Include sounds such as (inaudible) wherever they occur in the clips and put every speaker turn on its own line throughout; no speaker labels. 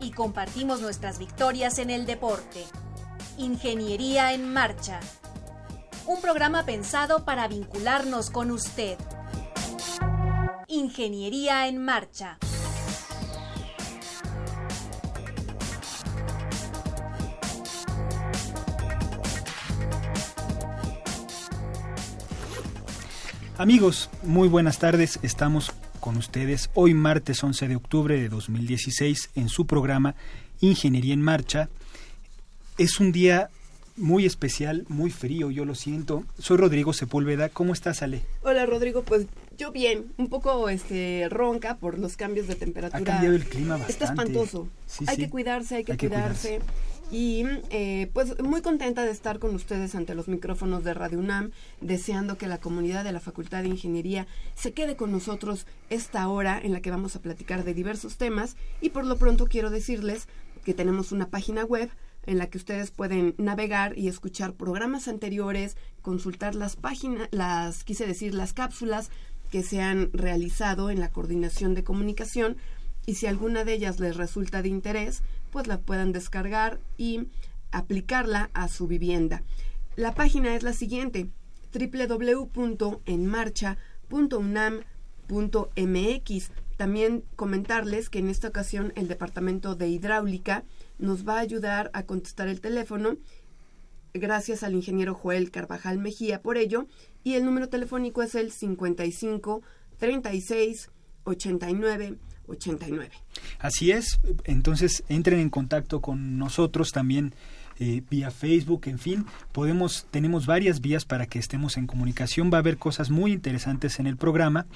Y compartimos nuestras victorias en el deporte. Ingeniería en Marcha. Un programa pensado para vincularnos con usted. Ingeniería en Marcha.
Amigos, muy buenas tardes. Estamos con ustedes hoy martes 11 de octubre de 2016 en su programa Ingeniería en Marcha. Es un día muy especial, muy frío, yo lo siento. Soy Rodrigo Sepúlveda. ¿Cómo estás, Ale?
Hola, Rodrigo. Pues yo bien, un poco este ronca por los cambios de temperatura.
Ha cambiado el clima bastante.
Está espantoso. hay que cuidarse, hay que cuidarse. Y eh, pues muy contenta de estar con ustedes ante los micrófonos de Radio UNAM, deseando que la comunidad de la Facultad de Ingeniería se quede con nosotros esta hora en la que vamos a platicar de diversos temas. Y por lo pronto quiero decirles que tenemos una página web en la que ustedes pueden navegar y escuchar programas anteriores, consultar las páginas, las, quise decir, las cápsulas que se han realizado en la coordinación de comunicación y si alguna de ellas les resulta de interés, pues la puedan descargar y aplicarla a su vivienda. La página es la siguiente www.enmarcha.unam.mx. También comentarles que en esta ocasión el Departamento de Hidráulica nos va a ayudar a contestar el teléfono gracias al ingeniero Joel Carvajal Mejía por ello y el número telefónico es el 55 36 89 89.
Así es, entonces entren en contacto con nosotros también eh, vía Facebook, en fin, podemos, tenemos varias vías para que estemos en comunicación. Va a haber cosas muy interesantes en el programa.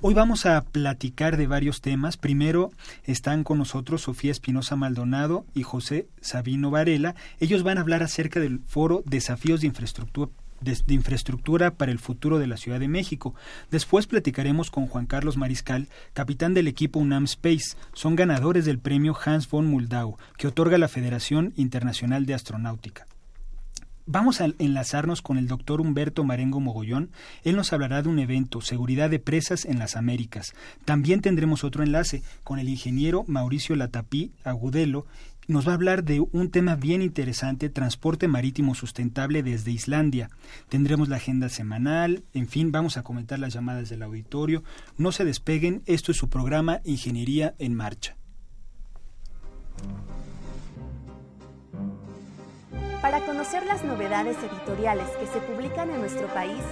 Hoy vamos a platicar de varios temas. Primero están con nosotros Sofía Espinosa Maldonado y José Sabino Varela. Ellos van a hablar acerca del foro Desafíos de Infraestructura de, infraestructura para el futuro de la Ciudad de México. Después platicaremos con Juan Carlos Mariscal, capitán del equipo UNAM Space. Son ganadores del premio Hans von Muldau, que otorga la Federación Internacional de Astronáutica. Vamos a enlazarnos con el doctor Humberto Marengo Mogollón. Él nos hablará de un evento, Seguridad de Presas en las Américas. También tendremos otro enlace con el ingeniero Mauricio Latapí Agudelo nos va a hablar de un tema bien interesante, transporte marítimo sustentable desde Islandia. Tendremos la agenda semanal, en fin, vamos a comentar las llamadas del auditorio. No se despeguen, esto es su programa Ingeniería en Marcha.
Para conocer las novedades editoriales que se publican en nuestro país,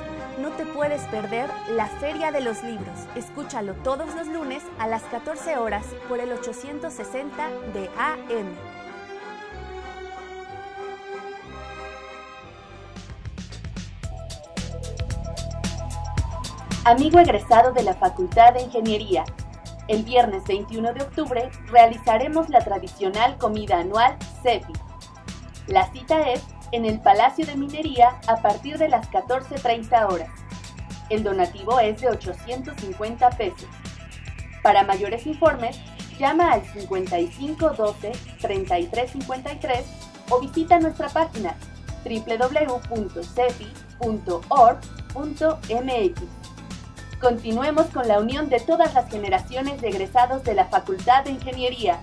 no te puedes perder la Feria de los Libros. Escúchalo todos los lunes a las 14 horas por el 860 de AM. Amigo egresado de la Facultad de Ingeniería, el viernes 21 de octubre realizaremos la tradicional comida anual CEPI. La cita es en el Palacio de Minería a partir de las 14.30 horas. El donativo es de 850 pesos. Para mayores informes, llama al 5512 3353 o visita nuestra página www.cefi.org.mx. Continuemos con la unión de todas las generaciones de egresados de la Facultad de Ingeniería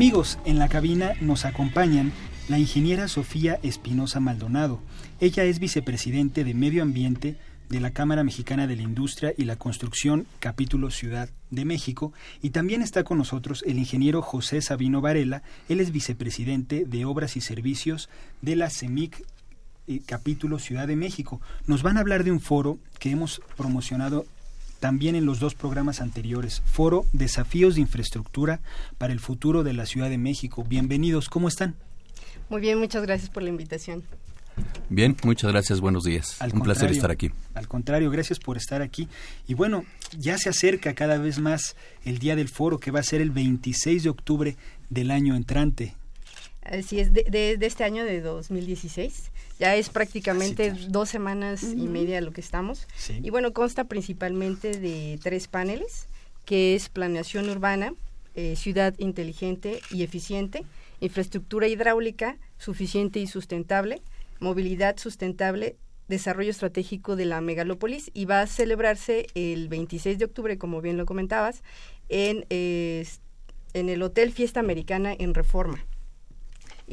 Amigos, en la cabina nos acompañan la ingeniera Sofía Espinosa Maldonado. Ella es vicepresidente de Medio Ambiente de la Cámara Mexicana de la Industria y la Construcción, capítulo Ciudad de México, y también está con nosotros el ingeniero José Sabino Varela, él es vicepresidente de Obras y Servicios de la CEMIC eh, capítulo Ciudad de México. Nos van a hablar de un foro que hemos promocionado también en los dos programas anteriores, Foro Desafíos de Infraestructura para el Futuro de la Ciudad de México. Bienvenidos, ¿cómo están?
Muy bien, muchas gracias por la invitación.
Bien, muchas gracias, buenos días. Un placer estar aquí.
Al contrario, gracias por estar aquí. Y bueno, ya se acerca cada vez más el día del foro que va a ser el 26 de octubre del año entrante.
Así es, de, este año de 2016. Ya es prácticamente dos semanas y media lo que estamos. Y bueno, consta principalmente de tres paneles, que es planeación urbana, eh, ciudad inteligente y eficiente, infraestructura hidráulica suficiente y sustentable, movilidad sustentable, desarrollo estratégico de la megalópolis y va a celebrarse el 26 de octubre, como bien lo comentabas, en, en el Hotel Fiesta Americana en Reforma.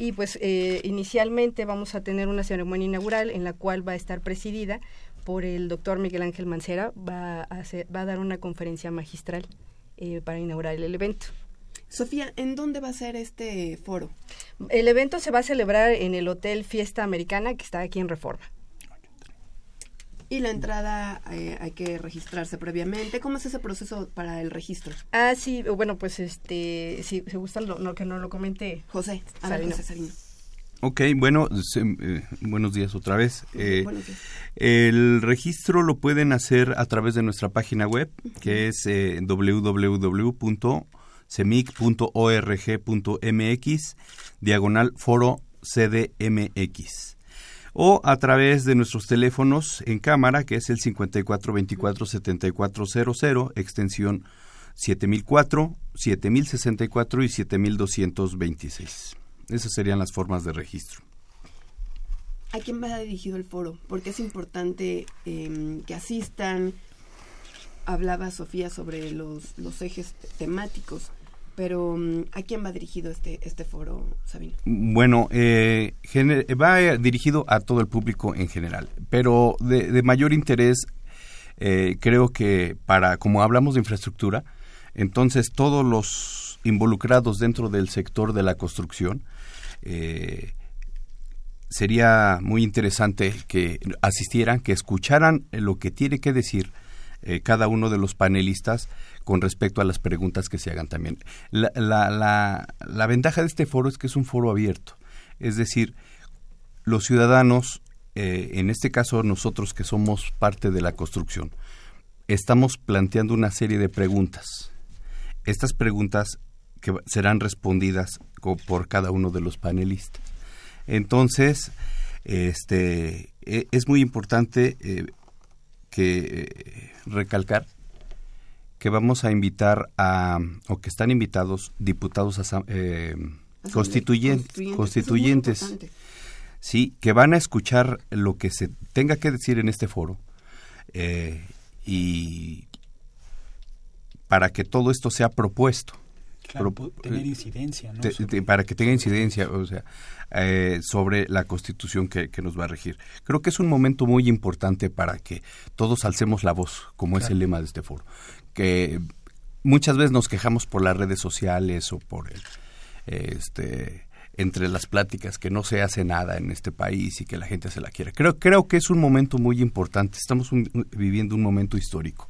Y pues eh, inicialmente vamos a tener una ceremonia inaugural en la cual va a estar presidida por el doctor Miguel Ángel Mancera, va a, va a dar una conferencia magistral eh, para inaugurar el evento.
Sofía, ¿en dónde va a ser este foro?
El evento se va a celebrar en el Hotel Fiesta Americana que está aquí en Reforma.
Y la entrada eh, hay que registrarse previamente. ¿Cómo es ese proceso para el registro?
Ah, sí, bueno, pues este, si se gusta lo, que no lo comente
José. A ver, José Sarino.
Ok, bueno, eh, buenos días otra vez. Eh, el registro lo pueden hacer a través de nuestra página web, que es eh, www.cemic.org.mx, diagonal foro CDMX o a través de nuestros teléfonos en cámara, que es el 5424-7400, extensión 7004, 7064 y 7226. Esas serían las formas de registro.
¿A quién va dirigido el foro? Porque es importante em, que asistan. Hablaba Sofía sobre los, los ejes temáticos pero mm, ¿a quién va dirigido este, este foro, Sabino?
Bueno, eh, va dirigido a todo el público en general, pero de, mayor interés eh, creo que para, como hablamos de infraestructura, entonces todos los involucrados dentro del sector de la construcción, eh, sería muy interesante que asistieran, que escucharan lo que tiene que decir cada uno de los panelistas con respecto a las preguntas que se hagan también. La, ventaja de este foro es que es un foro abierto, es decir, los ciudadanos, eh, en este caso nosotros que somos parte de la construcción, estamos planteando una serie de preguntas. Estas preguntas que serán respondidas por cada uno de los panelistas. Entonces, este, e, es muy importante eh, que eh, recalcar que vamos a invitar a, o que están invitados diputados eh, constituyentes, constituyentes, sí, que van a escuchar lo que se tenga que decir en este foro eh, y para que todo esto sea propuesto.
tener incidencia, ¿no?
para que tenga incidencia, o sea, eh, sobre la constitución que, nos va a regir. Creo que es un momento muy importante para que todos alcemos la voz, como es el lema de este foro que muchas veces nos quejamos por las redes sociales o por el, este entre las pláticas que no se hace nada en este país y que la gente se la quiere. Creo, creo que es un momento muy importante. Estamos viviendo un momento histórico.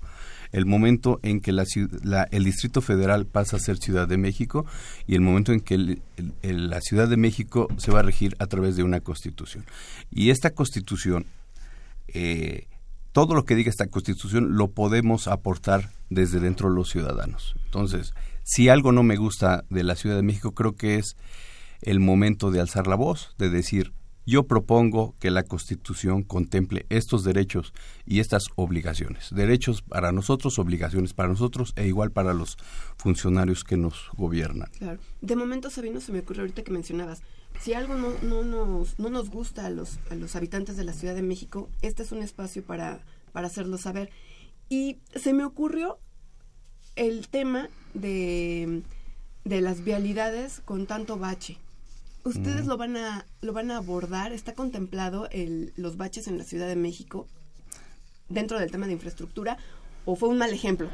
El momento en que la, el Distrito Federal pasa a ser Ciudad de México y el momento en que la Ciudad de México se va a regir a través de una constitución. Y esta constitución eh, todo lo que diga esta constitución lo podemos aportar desde dentro de los ciudadanos. Entonces, si algo no me gusta de la Ciudad de México, creo que es el momento de alzar la voz, de decir, yo propongo que la Constitución contemple estos derechos y estas obligaciones. Derechos para nosotros, obligaciones para nosotros e igual para los funcionarios que nos gobiernan.
Claro. De momento, Sabino, se me ocurre ahorita que mencionabas, si algo no, no, nos, no nos gusta a los, a los habitantes de la Ciudad de México, este es un espacio para, para hacerlo saber. Y se me ocurrió el tema de, de las vialidades con tanto bache. ¿Ustedes lo van a lo van a abordar? ¿Está contemplado el, los baches en la Ciudad de México dentro del tema de infraestructura o fue un mal ejemplo?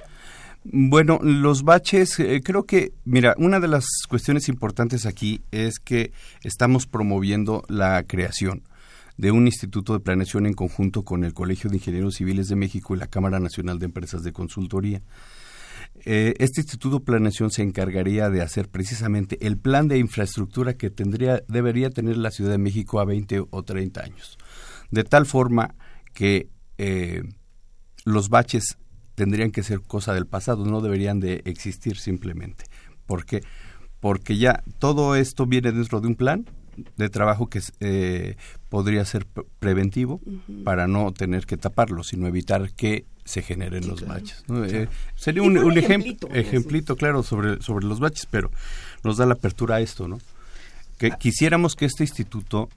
Bueno, los baches, eh, creo que, mira, una de las cuestiones importantes aquí es que estamos promoviendo la creación de un instituto de planeación en conjunto con el Colegio de Ingenieros Civiles de México y la Cámara Nacional de Empresas de Consultoría. Eh, este Instituto de Planeación se encargaría de hacer precisamente el plan de infraestructura que tendría, debería tener la Ciudad de México a 20 o 30 años. De tal forma que eh, los baches tendrían que ser cosa del pasado, no deberían de existir simplemente. ¿Por qué? Porque ya todo esto viene dentro de un plan de trabajo que eh, podría ser preventivo para no tener que taparlo, sino evitar que se generen los baches. Eh, sería un, ejemplito, ejemplito, claro, sobre, sobre los baches, pero nos da la apertura a esto, ¿no? Que ah. quisiéramos que este instituto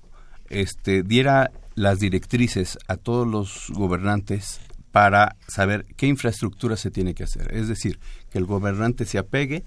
este, diera las directrices a todos los gobernantes para saber qué infraestructura se tiene que hacer. Es decir, que el gobernante se apegue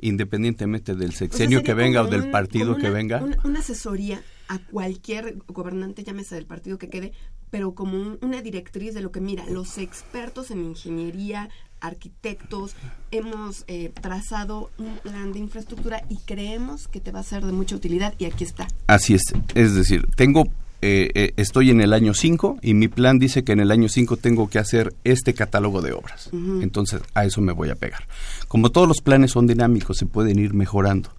independientemente del sexenio que venga o del partido que venga.
Una, asesoría a cualquier gobernante, llámese del partido que quede, pero como una directriz de lo que mira, los expertos en ingeniería, arquitectos, hemos eh, trazado un plan de infraestructura y creemos que te va a ser de mucha utilidad y aquí está.
Así es, es decir, tengo eh, eh, estoy en el año 5 y mi plan dice que en el año 5 tengo que hacer este catálogo de obras. Entonces, a eso me voy a pegar. Como todos los planes son dinámicos, se pueden ir mejorando,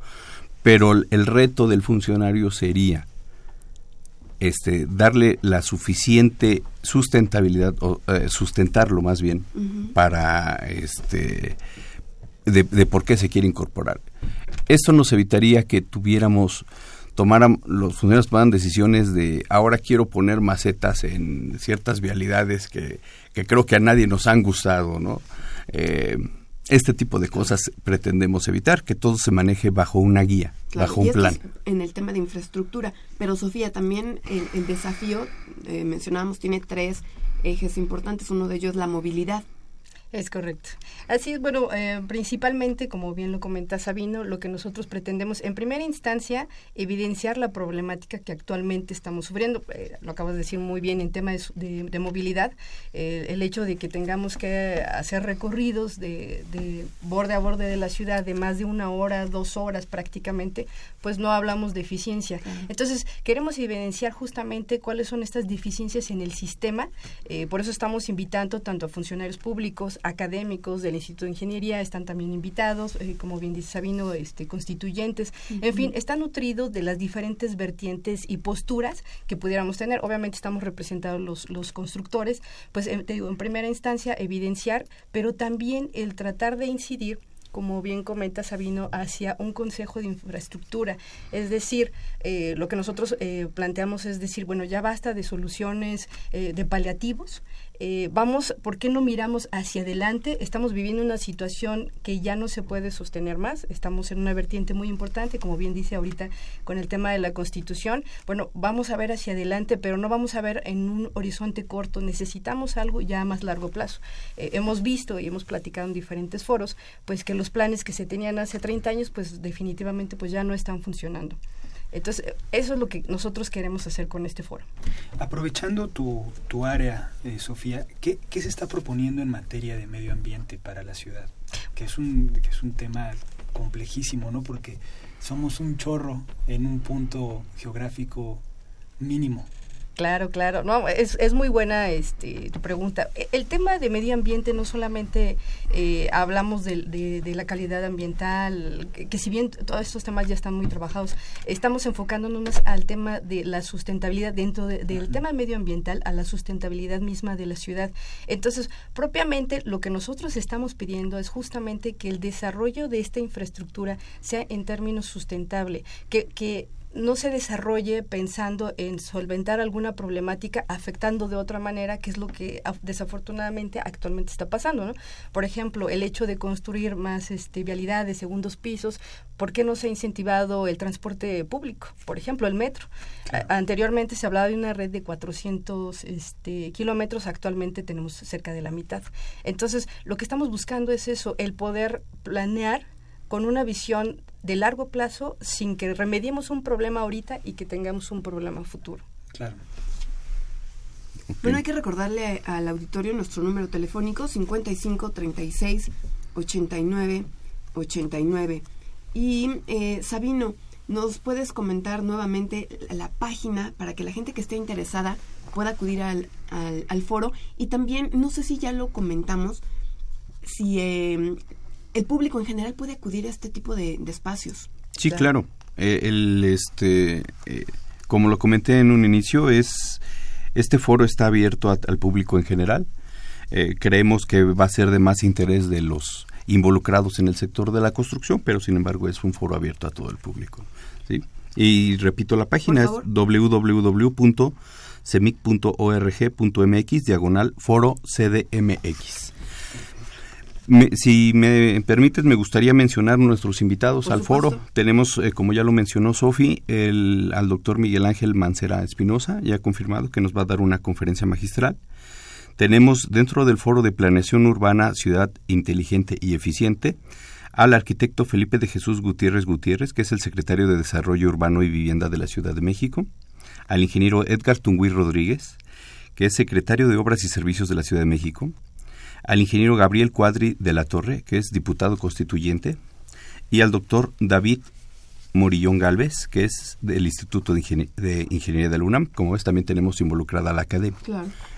pero el, reto del funcionario sería este, darle la suficiente sustentabilidad, o eh, sustentarlo más bien, para este, de, de por qué se quiere incorporar. Esto nos evitaría que tuviéramos tomaran, los funcionarios tomaran decisiones de ahora quiero poner macetas en ciertas vialidades que, creo que a nadie nos han gustado, ¿no? Eh, este tipo de cosas pretendemos evitar, que todo se maneje bajo una guía, bajo un plan.
en el tema de infraestructura, pero Sofía, también el, desafío, eh, mencionábamos, tiene tres ejes importantes, uno de ellos la movilidad.
Es correcto. Así es, bueno, eh, principalmente, como bien lo comenta Sabino, lo que nosotros pretendemos, en primera instancia, evidenciar la problemática que actualmente estamos sufriendo. Eh, lo acabas de decir muy bien en tema de, movilidad, eh, el hecho de que tengamos que hacer recorridos de, borde a borde de la ciudad de más de una hora, dos horas prácticamente, pues no hablamos de eficiencia. Entonces, queremos evidenciar justamente cuáles son estas deficiencias en el sistema, por eso estamos invitando tanto a funcionarios públicos, académicos del Instituto de Ingeniería están también invitados, eh, como bien dice Sabino, este, constituyentes, en fin, está nutrido de las diferentes vertientes y posturas que pudiéramos tener. Obviamente estamos representados los, los constructores, pues eh, te digo, en primera instancia evidenciar, pero también el tratar de incidir como bien comenta Sabino, hacia un consejo de infraestructura. Es decir, eh, lo que nosotros planteamos es decir, bueno, ya basta de soluciones de paliativos, eh, vamos, ¿por qué no miramos hacia adelante? Estamos viviendo una situación que ya no se puede sostener más, estamos en una vertiente muy importante, como bien dice ahorita con el tema de la constitución. Bueno, vamos a ver hacia adelante, pero no vamos a ver en un horizonte corto, necesitamos algo ya a más largo plazo. Eh, hemos visto y hemos platicado en diferentes foros, pues que los planes que se tenían hace 30 años, pues definitivamente pues ya no están funcionando. Entonces, eso es lo que nosotros queremos hacer con este foro.
Aprovechando tu, tu área, eh, Sofía, ¿qué, ¿qué, se está proponiendo en materia de medio ambiente para la ciudad? Que es un, que es un tema complejísimo, ¿no? Porque somos un chorro en un punto geográfico mínimo.
Claro, claro. No, es, es muy buena este, tu pregunta. E, el tema de medio ambiente no solamente eh, hablamos de, de, la calidad ambiental, que, si bien todos estos temas ya están muy trabajados, estamos enfocándonos al tema de la sustentabilidad dentro del tema medioambiental, a la sustentabilidad misma de la ciudad. Entonces, propiamente lo que nosotros estamos pidiendo es justamente que el desarrollo de esta infraestructura sea en términos sustentable, que, que no se desarrolle pensando en solventar alguna problemática afectando de otra manera, que es lo que desafortunadamente actualmente está pasando, ¿no? Por ejemplo, el hecho de construir más este, vialidades, segundos pisos, ¿por qué no se ha incentivado el transporte público? Por ejemplo, el metro. anteriormente se hablaba de una red de 400 este, kilómetros, actualmente tenemos cerca de la mitad. Entonces, lo que estamos buscando es eso, el poder planear con una visión de largo plazo sin que remediemos un problema ahorita y que tengamos un problema futuro.
Claro.
Bueno, hay que recordarle al auditorio nuestro número telefónico 55 36 89 89. Y eh, Sabino, ¿nos puedes comentar nuevamente la página para que la gente que esté interesada pueda acudir al, al, foro? Y también, no sé si ya lo comentamos, si eh, el público en general puede acudir a este tipo de, espacios.
Sí, claro. Eh, el, este, como lo comenté en un inicio, es este foro está abierto al público en general. creemos que va a ser de más interés de los involucrados en el sector de la construcción, pero sin embargo es un foro abierto a todo el público. ¿sí? Y repito, la página es www.cemic.org.mx diagonal foro CDMX. Si me permites, me gustaría mencionar nuestros invitados al foro. Tenemos, eh, como ya lo mencionó Sofi, al doctor Miguel Ángel Mancera Espinosa, ya confirmado que nos va a dar una conferencia magistral. Tenemos dentro del Foro de Planeación Urbana Ciudad Inteligente y Eficiente al arquitecto Felipe de Jesús Gutiérrez Gutiérrez, que es el secretario de Desarrollo Urbano y Vivienda de la Ciudad de México, al ingeniero Edgar Tungui Rodríguez, que es secretario de Obras y Servicios de la Ciudad de México, al ingeniero Gabriel Cuadri de la Torre, que es diputado constituyente, y al doctor David Morillón Galvez, que es del Instituto de, Ingeniería de la UNAM. Como ves, también tenemos involucrada a la academia.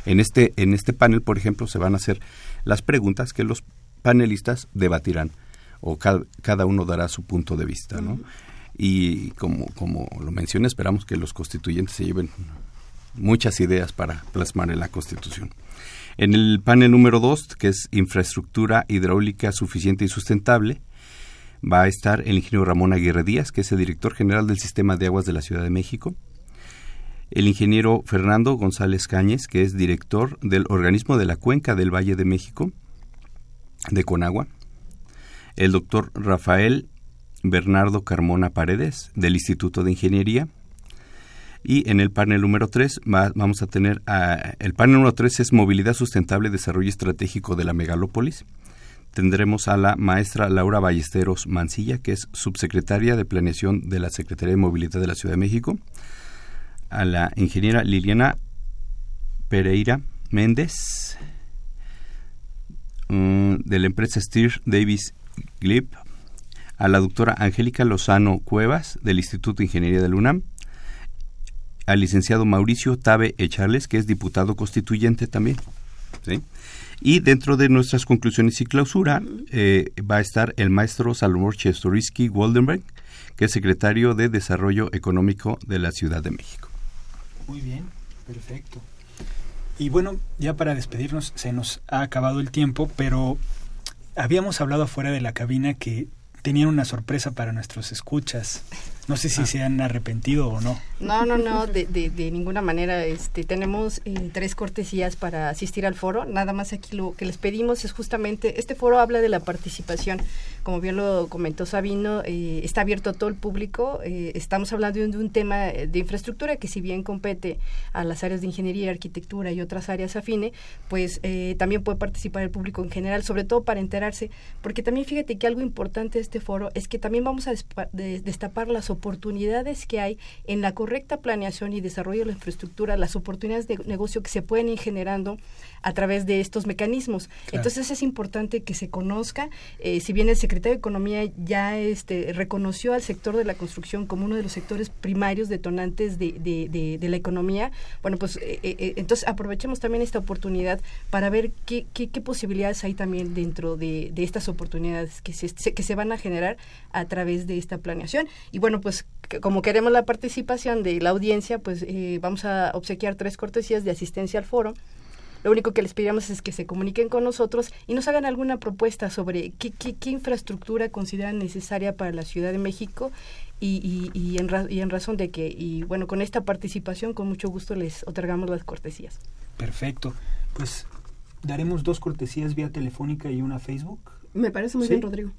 En, este, en este panel, por ejemplo, se van a hacer las preguntas que los panelistas debatirán o cada, uno dará su punto de vista. ¿no? Y como, como lo mencioné, esperamos que los constituyentes se lleven muchas ideas para plasmar en la Constitución. En el panel número dos, que es infraestructura hidráulica suficiente y sustentable, va a estar el ingeniero Ramón Aguirre Díaz, que es el director general del Sistema de Aguas de la Ciudad de México, el ingeniero Fernando González Cáñez, que es director del organismo de la Cuenca del Valle de México, de Conagua, el doctor Rafael Bernardo Carmona Paredes, del Instituto de Ingeniería, y en el panel número 3 vamos a tener, el panel número 3 es Movilidad Sustentable Desarrollo Estratégico de la Megalópolis, tendremos a la maestra Laura Ballesteros Mancilla, que es subsecretaria de Planeación de la Secretaría de Movilidad de la Ciudad de México, a la ingeniera Liliana Pereira Méndez, mm, de la empresa Steer Davis Glip, a la doctora Angélica Lozano Cuevas, del Instituto de Ingeniería del UNAM, al licenciado Mauricio Tabe Echarles, que es diputado constituyente también. Y dentro de nuestras conclusiones y clausura eh, va a estar el maestro Salomón Chestorisky Waldenberg, que es secretario de Desarrollo Económico de la Ciudad de México.
Muy bien, perfecto. Y bueno, ya para despedirnos, se nos ha acabado el tiempo, pero habíamos hablado afuera de la cabina que tenían una sorpresa para nuestros escuchas. No sé si ah. se han arrepentido o no.
No, no, no, de, de, ninguna manera. Este, tenemos eh, tres cortesías para asistir al foro. Nada más aquí lo que les pedimos es justamente, este foro habla de la participación. Como bien lo comentó Sabino, eh, está abierto a todo el público. Eh, estamos hablando de un, tema de infraestructura que si bien compete a las áreas de ingeniería, arquitectura y otras áreas afine, pues también puede participar el público en general, sobre todo para enterarse. Porque también fíjate que algo importante de este foro es que también vamos a destapar las oportunidades que hay en la correcta planeación y desarrollo de la infraestructura, las oportunidades de negocio que se pueden ir generando a través de estos mecanismos. Entonces es importante que se conozca, eh, si bien el secretario de Economía ya este, reconoció al sector de la construcción como uno de los sectores primarios detonantes de, de, la economía, bueno, pues eh, eh, entonces aprovechemos también esta oportunidad para ver qué, qué, posibilidades hay también dentro de, estas oportunidades que se, que se van a generar a través de esta planeación. Y bueno, pues como queremos la participación de la audiencia, pues vamos a obsequiar tres cortesías de asistencia al foro. Lo único que les pedimos es que se comuniquen con nosotros y nos hagan alguna propuesta sobre qué, qué, infraestructura consideran necesaria para la Ciudad de México y, y, en y, en razón de que, y bueno, con esta participación con mucho gusto les otorgamos las cortesías.
Perfecto. Pues daremos dos cortesías vía telefónica y una Facebook.
Me parece muy bien, Rodrigo.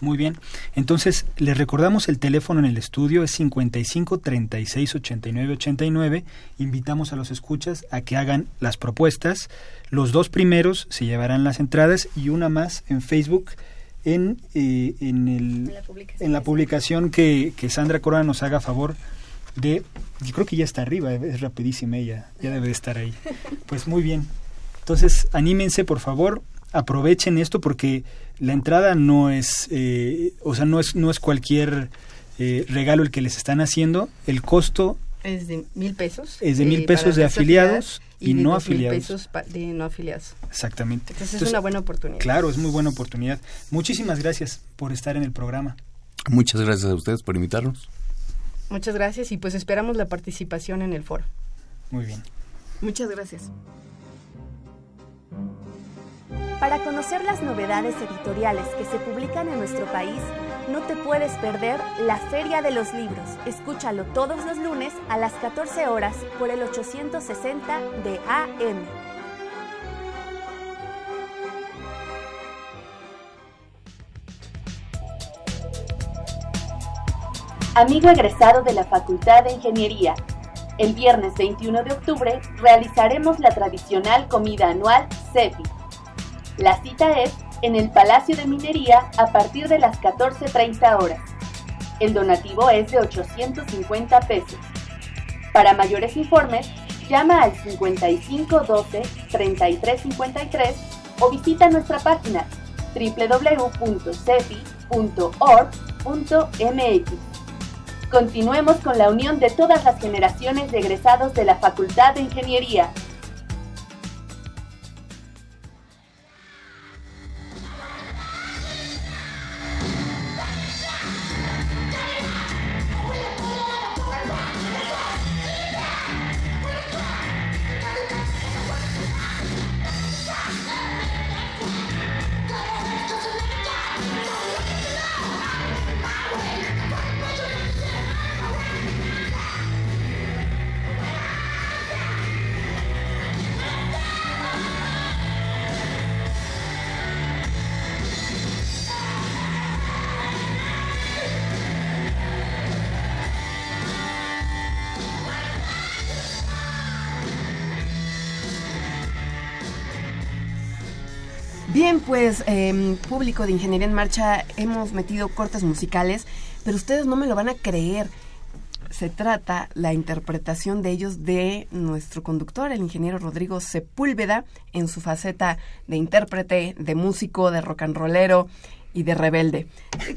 Muy bien. Entonces, les recordamos el teléfono en el estudio es 55 36 89 89. Invitamos a los escuchas a que hagan las propuestas. Los dos primeros se llevarán las entradas y una más en Facebook en, eh, en, el, en la publicación que, que Sandra Corona nos haga favor de, yo creo que ya está arriba, es rapidísima ella, ya debe de estar ahí. (laughs) Pues muy bien. Entonces, anímense, por favor, aprovechen esto porque la entrada no es, eh, o sea, no es, no es cualquier eh, regalo el que les están haciendo. El costo
es de mil pesos.
Es de mil pesos de afiliados y, no afiliados.
Mil pesos de no afiliados.
Exactamente.
Entonces, es una buena oportunidad.
Claro, es muy buena oportunidad. Muchísimas gracias por estar en el programa.
Muchas gracias a ustedes por invitarnos.
Muchas gracias y pues esperamos la participación en el foro.
Muy bien.
Muchas gracias.
Para conocer las novedades editoriales que se publican en nuestro país, no te puedes perder la Feria de los Libros. Escúchalo todos los lunes a las 14 horas por el 860 de AM. Amigo egresado de la Facultad de Ingeniería, el viernes 21 de octubre realizaremos la tradicional comida anual CEPI la cita es en el Palacio de Minería a partir de las 14.30 horas. El donativo es de 850 pesos. Para mayores informes, llama al 5512 3353 o visita nuestra página www.cefi.org.mx. Continuemos con la unión de todas las generaciones de egresados de la Facultad de Ingeniería.
Pues em, público de Ingeniería en Marcha, hemos metido cortes musicales, pero ustedes no me lo van a creer. Se trata la interpretación de ellos de nuestro conductor, el ingeniero Rodrigo Sepúlveda, en su faceta de intérprete, de músico, de rock and rollero y de rebelde.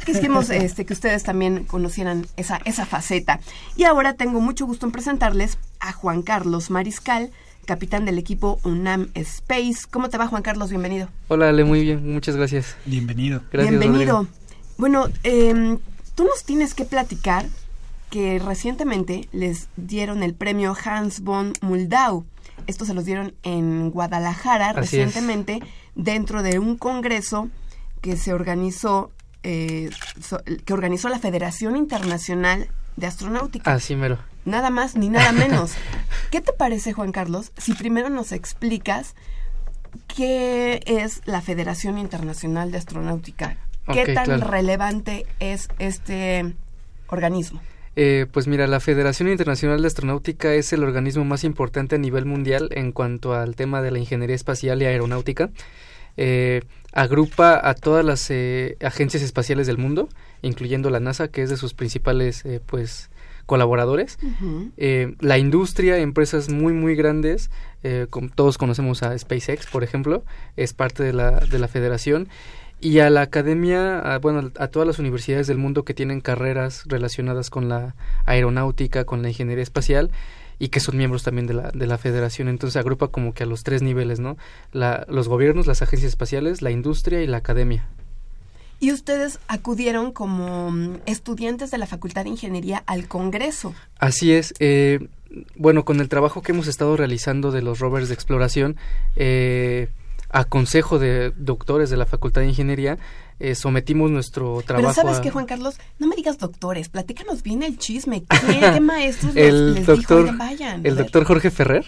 Quisimos (laughs) este, que ustedes también conocieran esa, esa faceta. Y ahora tengo mucho gusto en presentarles a Juan Carlos Mariscal, capitán del equipo UNAM Space. ¿Cómo te va, Juan Carlos? Bienvenido.
Hola, Ale, muy bien, muchas gracias.
Bienvenido.
Gracias,
Bienvenido. Bueno, eh, tú nos tienes que platicar que recientemente les dieron el premio Hans von Muldau. Esto se los dieron en Guadalajara recientemente dentro de un congreso que se organizó eh, que organizó la Federación Internacional de Astronáutica.
Así mero
nada más ni nada menos. (laughs) ¿Qué te parece, Juan Carlos, si primero nos explicas qué es la Federación Internacional de Astronáutica? ¿Qué tan relevante es este organismo?
Eh, pues mira, la Federación Internacional de Astronáutica es el organismo más importante a nivel mundial en cuanto al tema de la ingeniería espacial y aeronáutica. Eh, agrupa a todas las eh, agencias espaciales del mundo, incluyendo la NASA, que es de sus principales pues colaboradores. Eh, la industria, empresas muy, muy grandes, eh, como todos conocemos a SpaceX, por ejemplo, es parte de la, de la federación. Y a la academia, bueno, a todas las universidades del mundo que tienen carreras relacionadas con la aeronáutica, con la ingeniería espacial, y que son miembros también de la, de la federación. Entonces agrupa como que a los tres niveles, ¿no? La, los gobiernos, las agencias espaciales, la industria y la academia.
Y ustedes acudieron como mm, estudiantes de la Facultad de Ingeniería al Congreso.
Así es. Eh, bueno, con el trabajo que hemos estado realizando de los rovers de exploración, eh, a consejo de doctores de la Facultad de Ingeniería, eh, sometimos nuestro trabajo.
Pero sabes que Juan Carlos, no me digas doctores, platícanos bien el chisme. (laughs) ¿Qué, maestros el les
doctor,
vayan?
El doctor Jorge Ferrer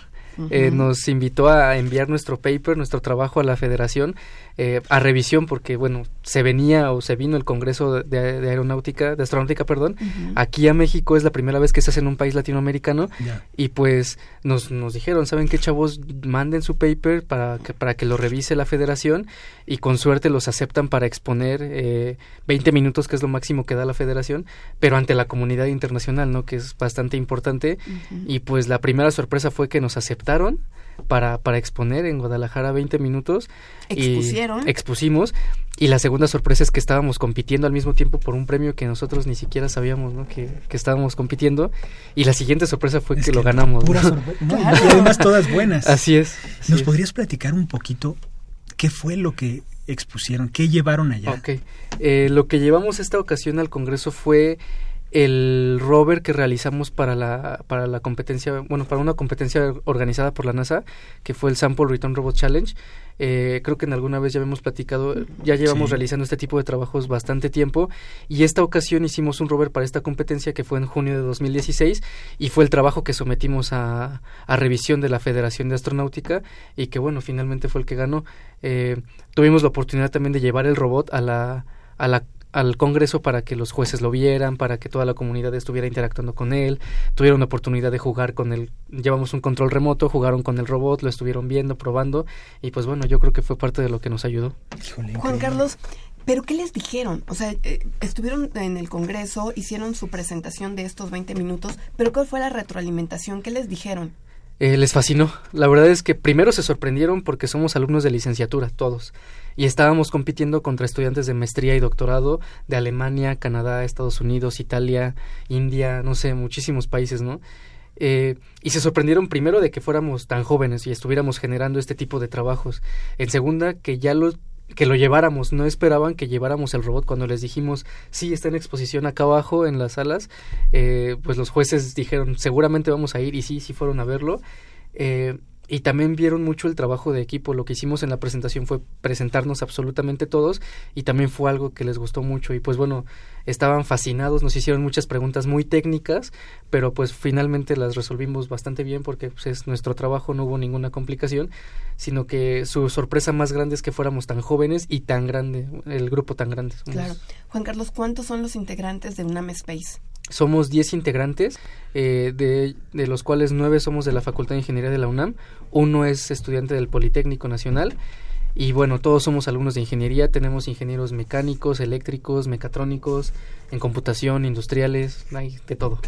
eh, nos invitó a enviar nuestro paper, nuestro trabajo a la federación eh, a revisión porque, bueno, se venía o se vino el Congreso de, Aeronáutica, de Astronáutica, perdón, aquí a México es la primera vez que se hace en un país latinoamericano y pues nos, nos dijeron, ¿saben qué chavos? Manden su paper para que, para que lo revise la federación y con suerte los aceptan para exponer eh, 20 minutos, que es lo máximo que da la federación, pero ante la comunidad internacional, ¿no? Que es bastante importante y pues la primera sorpresa fue que nos aceptaron para, para exponer en Guadalajara 20 minutos.
Expusieron.
Y expusimos. Y la segunda sorpresa es que estábamos compitiendo al mismo tiempo por un premio que nosotros ni siquiera sabíamos ¿no? que, estábamos compitiendo. Y la siguiente sorpresa fue que, lo ganamos.
Y además todas buenas.
Así es.
¿Nos podrías platicar un poquito qué fue lo que expusieron? ¿Qué llevaron allá?
Ok. Eh, lo que llevamos esta ocasión al Congreso fue el rover que realizamos para la, para la competencia, bueno, para una competencia organizada por la NASA, que fue el Sample Return Robot Challenge. Eh, creo que en alguna vez ya habíamos platicado, ya llevamos realizando este tipo de trabajos bastante tiempo y esta ocasión hicimos un rover para esta competencia que fue en junio de 2016 y fue el trabajo que sometimos a, a revisión de la Federación de Astronáutica y que bueno, finalmente fue el que ganó. Eh, tuvimos la oportunidad también de llevar el robot a la, a la al Congreso para que los jueces lo vieran, para que toda la comunidad estuviera interactuando con él, tuvieron la oportunidad de jugar con él, llevamos un control remoto, jugaron con el robot, lo estuvieron viendo, probando y pues bueno, yo creo que fue parte de lo que nos ayudó.
Juan Carlos, ¿Pero qué les dijeron? O sea, eh, estuvieron en el Congreso, hicieron su presentación de estos 20 minutos, pero ¿cuál fue la retroalimentación? ¿Qué les dijeron?
Eh, les fascinó. La verdad es que primero se sorprendieron porque somos alumnos de licenciatura, todos y estábamos compitiendo contra estudiantes de maestría y doctorado de Alemania, Canadá, Estados Unidos, Italia, India, no sé, muchísimos países, ¿no? Eh, y se sorprendieron primero de que fuéramos tan jóvenes y estuviéramos generando este tipo de trabajos. En segunda, que ya lo que lo lleváramos, no esperaban que lleváramos el robot cuando les dijimos sí está en exposición acá abajo en las salas, eh, pues los jueces dijeron seguramente vamos a ir y sí, sí fueron a verlo. Eh, y también vieron mucho el trabajo de equipo. Lo que hicimos en la presentación fue presentarnos absolutamente todos y también fue algo que les gustó mucho. Y pues bueno, estaban fascinados, nos hicieron muchas preguntas muy técnicas, pero pues finalmente las resolvimos bastante bien porque pues, es nuestro trabajo, no hubo ninguna complicación, sino que su sorpresa más grande es que fuéramos tan jóvenes y tan grande, el grupo tan grande.
Claro. Juan Carlos, ¿cuántos son los integrantes de UNAM Space?
Somos 10 integrantes, eh, de, de, los cuales 9 somos de la Facultad de Ingeniería de la UNAM, uno es estudiante del Politécnico Nacional y bueno, todos somos alumnos de ingeniería, tenemos ingenieros mecánicos, eléctricos, mecatrónicos, en computación, industriales, hay de todo.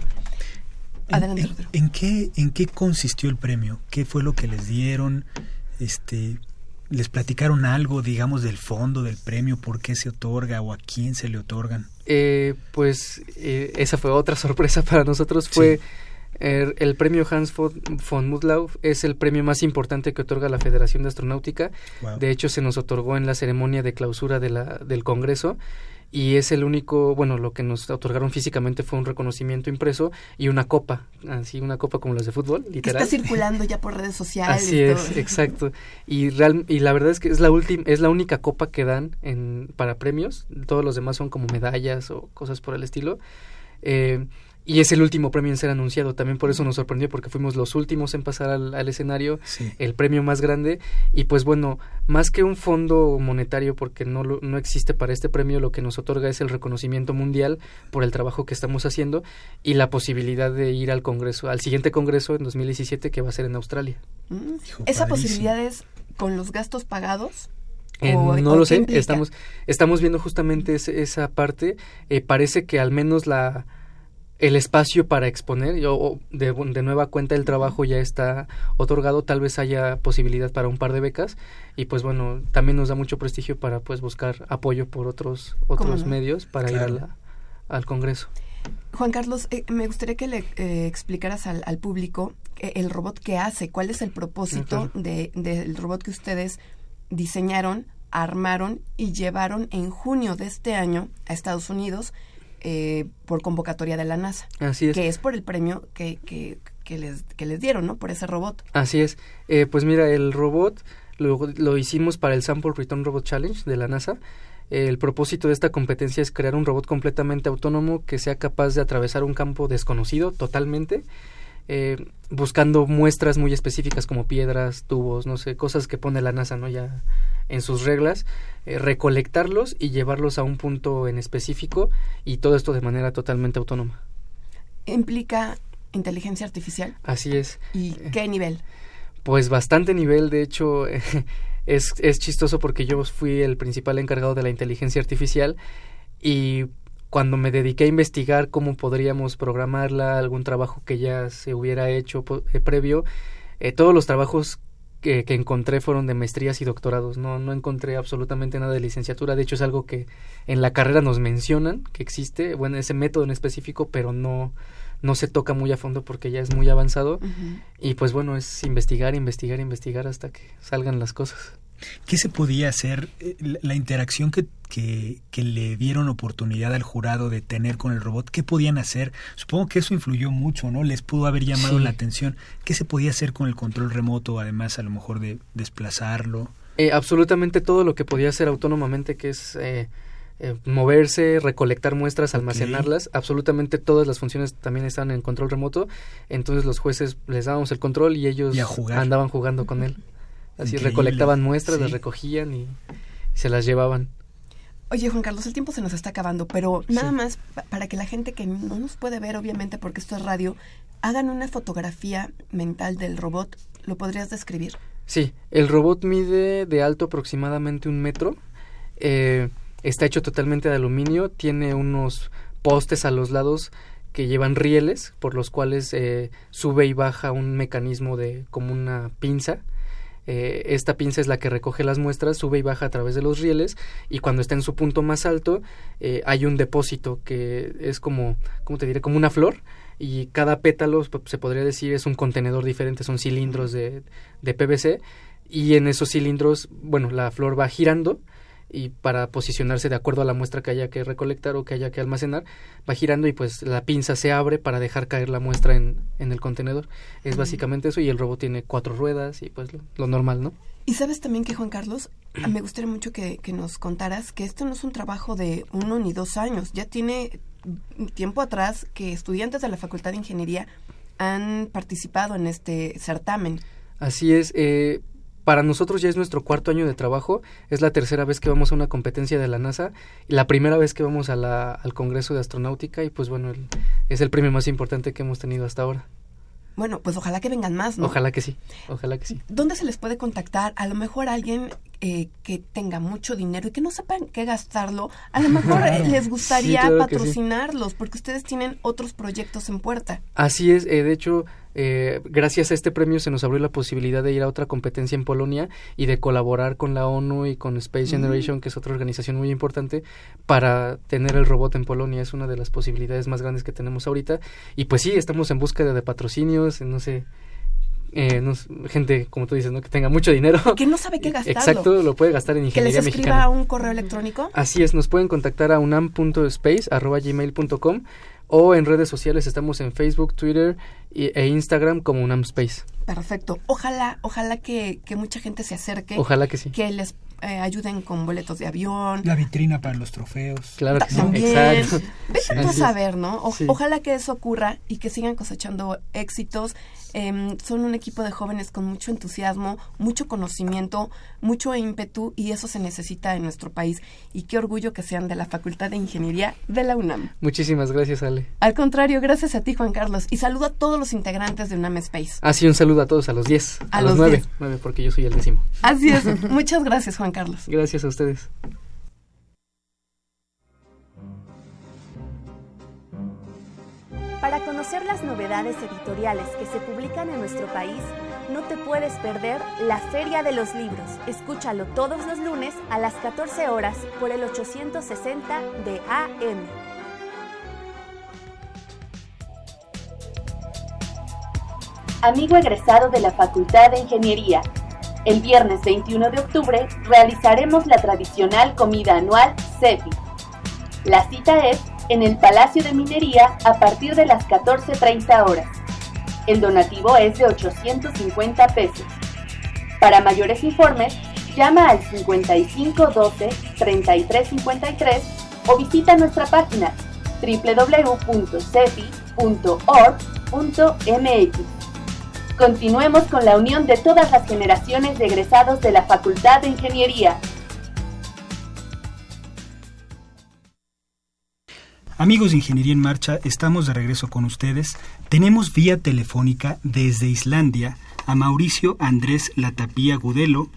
Adelante. ¿En, qué, ¿En qué consistió el premio? ¿Qué fue lo que les dieron? Este, ¿Les platicaron algo, digamos, del fondo del premio? ¿Por qué se otorga o a quién se le otorgan?
Eh, pues eh, esa fue otra (laughs) sorpresa para nosotros. Fue el, premio Hans von Mudlau es el premio más importante que otorga la Federación de Astronáutica. De hecho, se nos otorgó en la ceremonia de clausura de la, del Congreso y es el único, bueno, lo que nos otorgaron físicamente fue un reconocimiento impreso y una copa, así una copa como las de fútbol, literal.
está circulando ya por redes sociales.
Así es, exacto. Y real, y la verdad es que es la última, es la única copa que dan en para premios. Todos los demás son como medallas o cosas por el estilo. Eh, y es el último premio en ser anunciado. También por eso nos sorprendió, porque fuimos los últimos en pasar al, escenario, el premio más grande. Y pues bueno, más que un fondo monetario, porque no, no existe para este premio, lo que nos otorga es el reconocimiento mundial por el trabajo que estamos haciendo y la posibilidad de ir al Congreso, al siguiente Congreso en 2017, que va a ser en Australia.
Mm. ¿Esa posibilidad es con los gastos pagados?
no lo sé, estamos, estamos viendo justamente esa parte. Eh, parece que al menos la el espacio para exponer, yo de, de, nueva cuenta el trabajo ya está otorgado, tal vez haya posibilidad para un par de becas y pues bueno, también nos da mucho prestigio para pues buscar apoyo por otros otros medios para ir al Congreso.
Juan Carlos, eh, me gustaría que le eh, explicaras al, al público eh, el robot que hace, cuál es el propósito de, del robot que ustedes diseñaron, armaron y llevaron en junio de este año a Estados Unidos eh, por convocatoria de la NASA.
Así es.
Que es por el premio que, que, que, les, que les dieron, ¿no? Por ese robot.
Así es. Eh, pues mira, el robot lo, lo hicimos para el Sample Return Robot Challenge de la NASA. El propósito de esta competencia es crear un robot completamente autónomo que sea capaz de atravesar un campo desconocido totalmente eh, buscando muestras muy específicas como piedras, tubos, no sé, cosas que pone la NASA, ¿no? Ya en sus reglas, eh, recolectarlos y llevarlos a un punto en específico y todo esto de manera totalmente autónoma.
¿Implica inteligencia artificial?
Así es.
¿Y qué nivel?
Pues bastante nivel, de hecho (laughs) es, es chistoso porque yo fui el principal encargado de la inteligencia artificial y cuando me dediqué a investigar cómo podríamos programarla, algún trabajo que ya se hubiera hecho eh, previo, eh, todos los trabajos que, encontré fueron de maestrías y doctorados. No, no encontré absolutamente nada de licenciatura. De hecho, es algo que en la carrera nos mencionan que existe, bueno, ese método en específico, pero no, no se toca muy a fondo porque ya es muy avanzado. Y pues bueno, es investigar, investigar, investigar hasta que salgan las cosas.
¿Qué se podía hacer? Eh, la interacción que, que, le dieron oportunidad al jurado de tener con el robot, ¿qué podían hacer? Supongo que eso influyó mucho, ¿no? Les pudo haber llamado la atención. ¿Qué se podía hacer con el control remoto, además a lo mejor de desplazarlo?
Eh, absolutamente todo lo que podía hacer autónomamente, que es eh, moverse, recolectar muestras, almacenarlas. Absolutamente todas las funciones también están en control remoto. Entonces los jueces les dábamos el control y ellos andaban jugando con él. Así recolectaban muestras, las recogían y, se las llevaban.
Oye, Juan Carlos, el tiempo se nos está acabando, pero nada más para que la gente que no nos puede ver, obviamente, porque esto es radio, hagan una fotografía mental del robot. ¿Lo podrías describir?
Sí, el robot mide de alto aproximadamente un metro. Eh, está hecho totalmente de aluminio, tiene unos postes a los lados que llevan rieles por los cuales eh, sube y baja un mecanismo de como una pinza eh, esta pinza es la que recoge las muestras, sube y baja a través de los rieles y cuando está en su punto más alto eh, hay un depósito que es como, ¿cómo te diré? Como una flor y cada pétalo se podría decir es un contenedor diferente, son cilindros de, de PVC y en esos cilindros, bueno, la flor va girando y para posicionarse de acuerdo a la muestra que haya que recolectar o que haya que almacenar, va girando y pues la pinza se abre para dejar caer la muestra en, en el contenedor. Es básicamente eso y el robot tiene cuatro ruedas y pues lo, normal, ¿no?
Y sabes también que Juan Carlos, (clears throat) me gustaría mucho que, que nos contaras que esto no es un trabajo de uno ni dos años, ya tiene tiempo atrás que estudiantes de la Facultad de Ingeniería han participado en este certamen.
Así es, eh, para nosotros ya es nuestro cuarto año de trabajo, es la tercera vez que vamos a una competencia de la NASA, y la primera vez que vamos a la, al Congreso de Astronáutica y pues bueno, es el premio más importante que hemos tenido hasta ahora.
Bueno, pues ojalá que vengan más, ¿no?
Ojalá que sí, ojalá que sí.
¿Dónde se les puede contactar? A lo mejor alguien eh, que tenga mucho dinero y que no sepan qué gastarlo, a lo mejor (laughs) les gustaría patrocinarlos, porque ustedes tienen otros proyectos en puerta.
Así es, eh, de hecho, eh, gracias a este premio se nos abrió la posibilidad de ir a otra competencia en Polonia y de colaborar con la ONU y con Space Generation, que es otra organización muy importante, para tener el robot en Polonia. Es una de las posibilidades más grandes que tenemos ahorita. Y pues sí, estamos en búsqueda de patrocinios, no sé. Eh, gente, como tú dices, ¿no? que tenga mucho dinero.
Que no sabe qué (laughs) gastar.
Exacto, lo puede gastar en ingeniería
¿Que les escriba un correo electrónico?
Así es, nos pueden contactar a unam.space.gmail.com o en redes sociales estamos en Facebook, Twitter e Instagram como UNAM Space.
Perfecto. Ojalá, ojalá que, que mucha gente se acerque.
Ojalá que sí.
Que les eh, ayuden con boletos de avión.
La vitrina para los trofeos.
Claro que
También. Exacto. Vete a saber, ¿no? Ojalá que eso ocurra y que sigan cosechando éxitos. Em, son un equipo de jóvenes con mucho entusiasmo, mucho conocimiento, mucho ímpetu y eso se necesita en nuestro país. Y qué orgullo que sean de la Facultad de Ingeniería de la UNAM.
Muchísimas gracias, Ale.
Al contrario, gracias a ti, Juan Carlos. Y saludo a todos los integrantes de UNAM Space.
Así, ah, un saludo a todos, a los 10. A, los 9. 9, porque yo soy el décimo.
Así es. Muchas gracias, Juan Carlos.
Gracias a ustedes.
Para conocer las novedades editoriales que se publican en nuestro país, no te puedes perder la Feria de los Libros. Escúchalo todos los lunes a las 14 horas por el 860 de AM. Amigo egresado de la Facultad de Ingeniería, el viernes 21 de octubre realizaremos la tradicional comida anual CEPI. La cita es en el Palacio de Minería a partir de las 14.30 horas. El donativo es de 850 pesos. Para mayores informes, llama al 5512 3353 o visita nuestra página www.cepi.org
Continuemos con la unión de todas las generaciones de egresados de la Facultad de Ingeniería.
Amigos de Ingeniería en Marcha, estamos de regreso con ustedes. Tenemos vía telefónica desde Islandia a Mauricio Andrés Latapía Gudelo.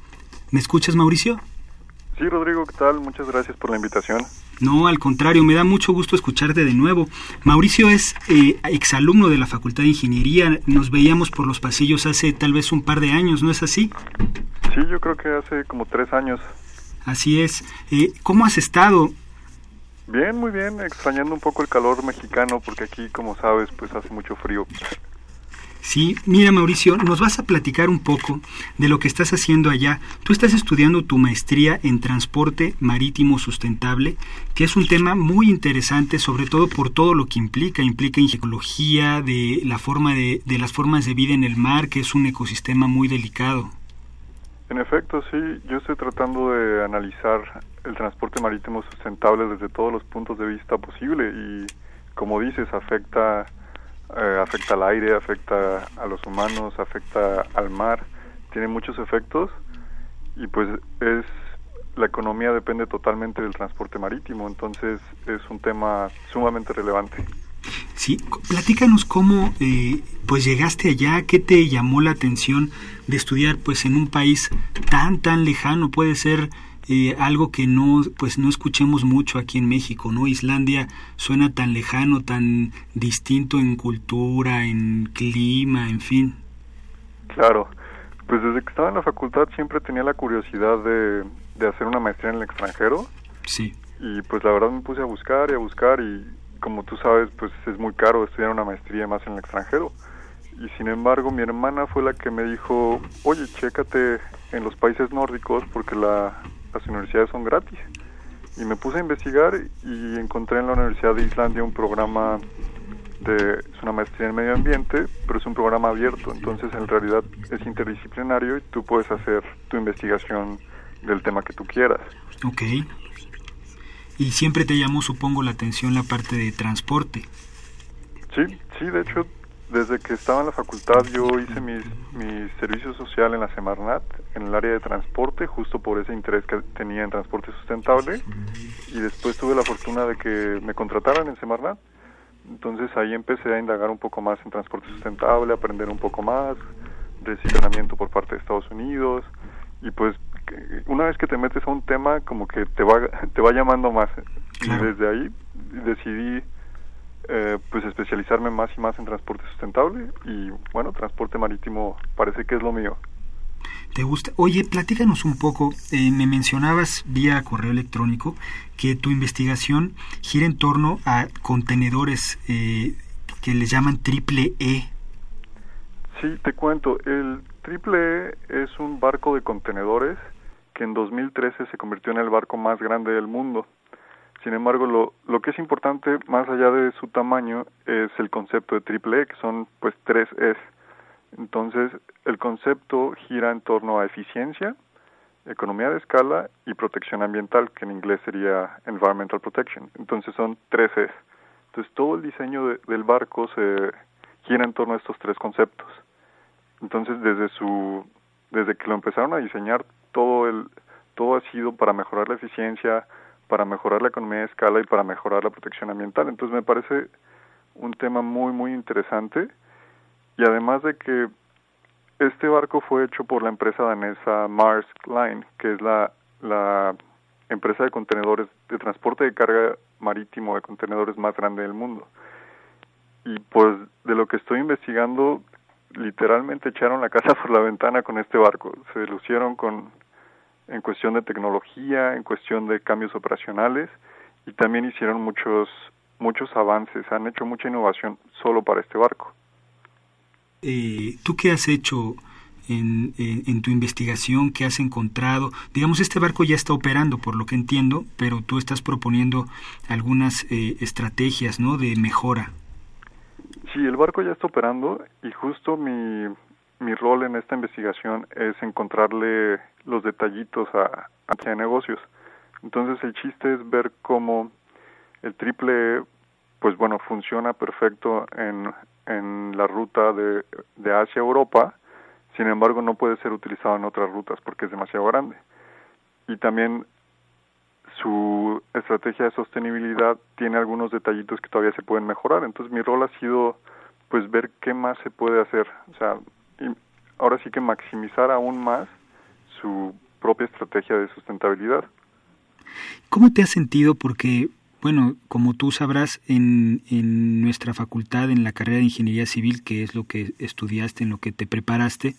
¿Me escuchas, Mauricio?
Sí, Rodrigo, ¿qué tal? Muchas gracias por la invitación.
No, al contrario, me da mucho gusto escucharte de nuevo. Mauricio es eh, exalumno de la Facultad de Ingeniería. Nos veíamos por los pasillos hace tal vez un par de años, ¿no es así?
Sí, yo creo que hace como tres años.
Así es. Eh, ¿Cómo has estado?
Bien, muy bien, extrañando un poco el calor mexicano porque aquí, como sabes, pues hace mucho frío.
Sí, mira Mauricio, nos vas a platicar un poco de lo que estás haciendo allá. Tú estás estudiando tu maestría en transporte marítimo sustentable, que es un tema muy interesante, sobre todo por todo lo que implica. Implica ecología, de la forma de, de las formas de vida en el mar, que es un ecosistema muy delicado.
En efecto, sí, yo estoy tratando de analizar el transporte marítimo sustentable desde todos los puntos de vista posible y, como dices, afecta, eh, afecta al aire, afecta a los humanos, afecta al mar, tiene muchos efectos y pues es la economía depende totalmente del transporte marítimo, entonces es un tema sumamente relevante.
Sí, platícanos cómo eh, pues llegaste allá, qué te llamó la atención de estudiar pues en un país tan tan lejano, puede ser eh, algo que no pues no escuchemos mucho aquí en México, ¿no? Islandia suena tan lejano, tan distinto en cultura, en clima, en fin.
Claro, pues desde que estaba en la facultad siempre tenía la curiosidad de, de hacer una maestría en el extranjero.
Sí.
Y pues la verdad me puse a buscar y a buscar y como tú sabes, pues es muy caro estudiar una maestría más en el extranjero. Y sin embargo, mi hermana fue la que me dijo, oye, chécate en los países nórdicos porque la, las universidades son gratis. Y me puse a investigar y encontré en la Universidad de Islandia un programa de, es una maestría en medio ambiente, pero es un programa abierto, entonces en realidad es interdisciplinario y tú puedes hacer tu investigación del tema que tú quieras.
Ok. Y siempre te llamó, supongo, la atención la parte de transporte.
Sí, sí, de hecho, desde que estaba en la facultad yo hice mi, mi servicio social en la Semarnat, en el área de transporte, justo por ese interés que tenía en transporte sustentable. Y después tuve la fortuna de que me contrataran en Semarnat. Entonces ahí empecé a indagar un poco más en transporte sustentable, aprender un poco más, reciclamiento por parte de Estados Unidos. Y pues una vez que te metes a un tema como que te va te va llamando más y desde ahí decidí eh, pues especializarme más y más en transporte sustentable y bueno transporte marítimo parece que es lo mío
¿Te gusta? Oye, platícanos un poco. Eh, me mencionabas vía correo electrónico que tu investigación gira en torno a contenedores eh, que les llaman triple E.
Sí, te cuento. El triple E es un barco de contenedores que en 2013 se convirtió en el barco más grande del mundo. Sin embargo, lo, lo que es importante, más allá de su tamaño, es el concepto de triple E, que son pues tres Es. Entonces, el concepto gira en torno a eficiencia, economía de escala y protección ambiental, que en inglés sería Environmental Protection. Entonces, son tres Es. Entonces, todo el diseño del barco se gira en torno a estos tres conceptos. Entonces, desde su desde que lo empezaron a diseñar, todo el todo ha sido para mejorar la eficiencia, para mejorar la economía de escala y para mejorar la protección ambiental. Entonces me parece un tema muy muy interesante y además de que este barco fue hecho por la empresa danesa Maersk Line, que es la la empresa de contenedores de transporte de carga marítimo de contenedores más grande del mundo. Y pues de lo que estoy investigando, literalmente echaron la casa (laughs) por la ventana con este barco. Se lucieron con en cuestión de tecnología, en cuestión de cambios operacionales y también hicieron muchos muchos avances, han hecho mucha innovación solo para este barco.
Eh, ¿Tú qué has hecho en, en, tu investigación? ¿Qué has encontrado? Digamos, este barco ya está operando, por lo que entiendo, pero tú estás proponiendo algunas eh, estrategias ¿no? de mejora.
Sí, el barco ya está operando y justo mi, mi rol en esta investigación es encontrarle los detallitos a, a negocios. Entonces el chiste es ver cómo el triple, pues bueno, funciona perfecto en, en la ruta de, de Asia a Europa, sin embargo no puede ser utilizado en otras rutas porque es demasiado grande. Y también su estrategia de sostenibilidad tiene algunos detallitos que todavía se pueden mejorar. Entonces mi rol ha sido pues ver qué más se puede hacer. O sea, ahora sí que maximizar aún más su propia estrategia de sustentabilidad.
¿Cómo te has sentido? Porque, bueno, como tú sabrás, en, en nuestra facultad, en la carrera de Ingeniería Civil, que es lo que estudiaste, en lo que te preparaste,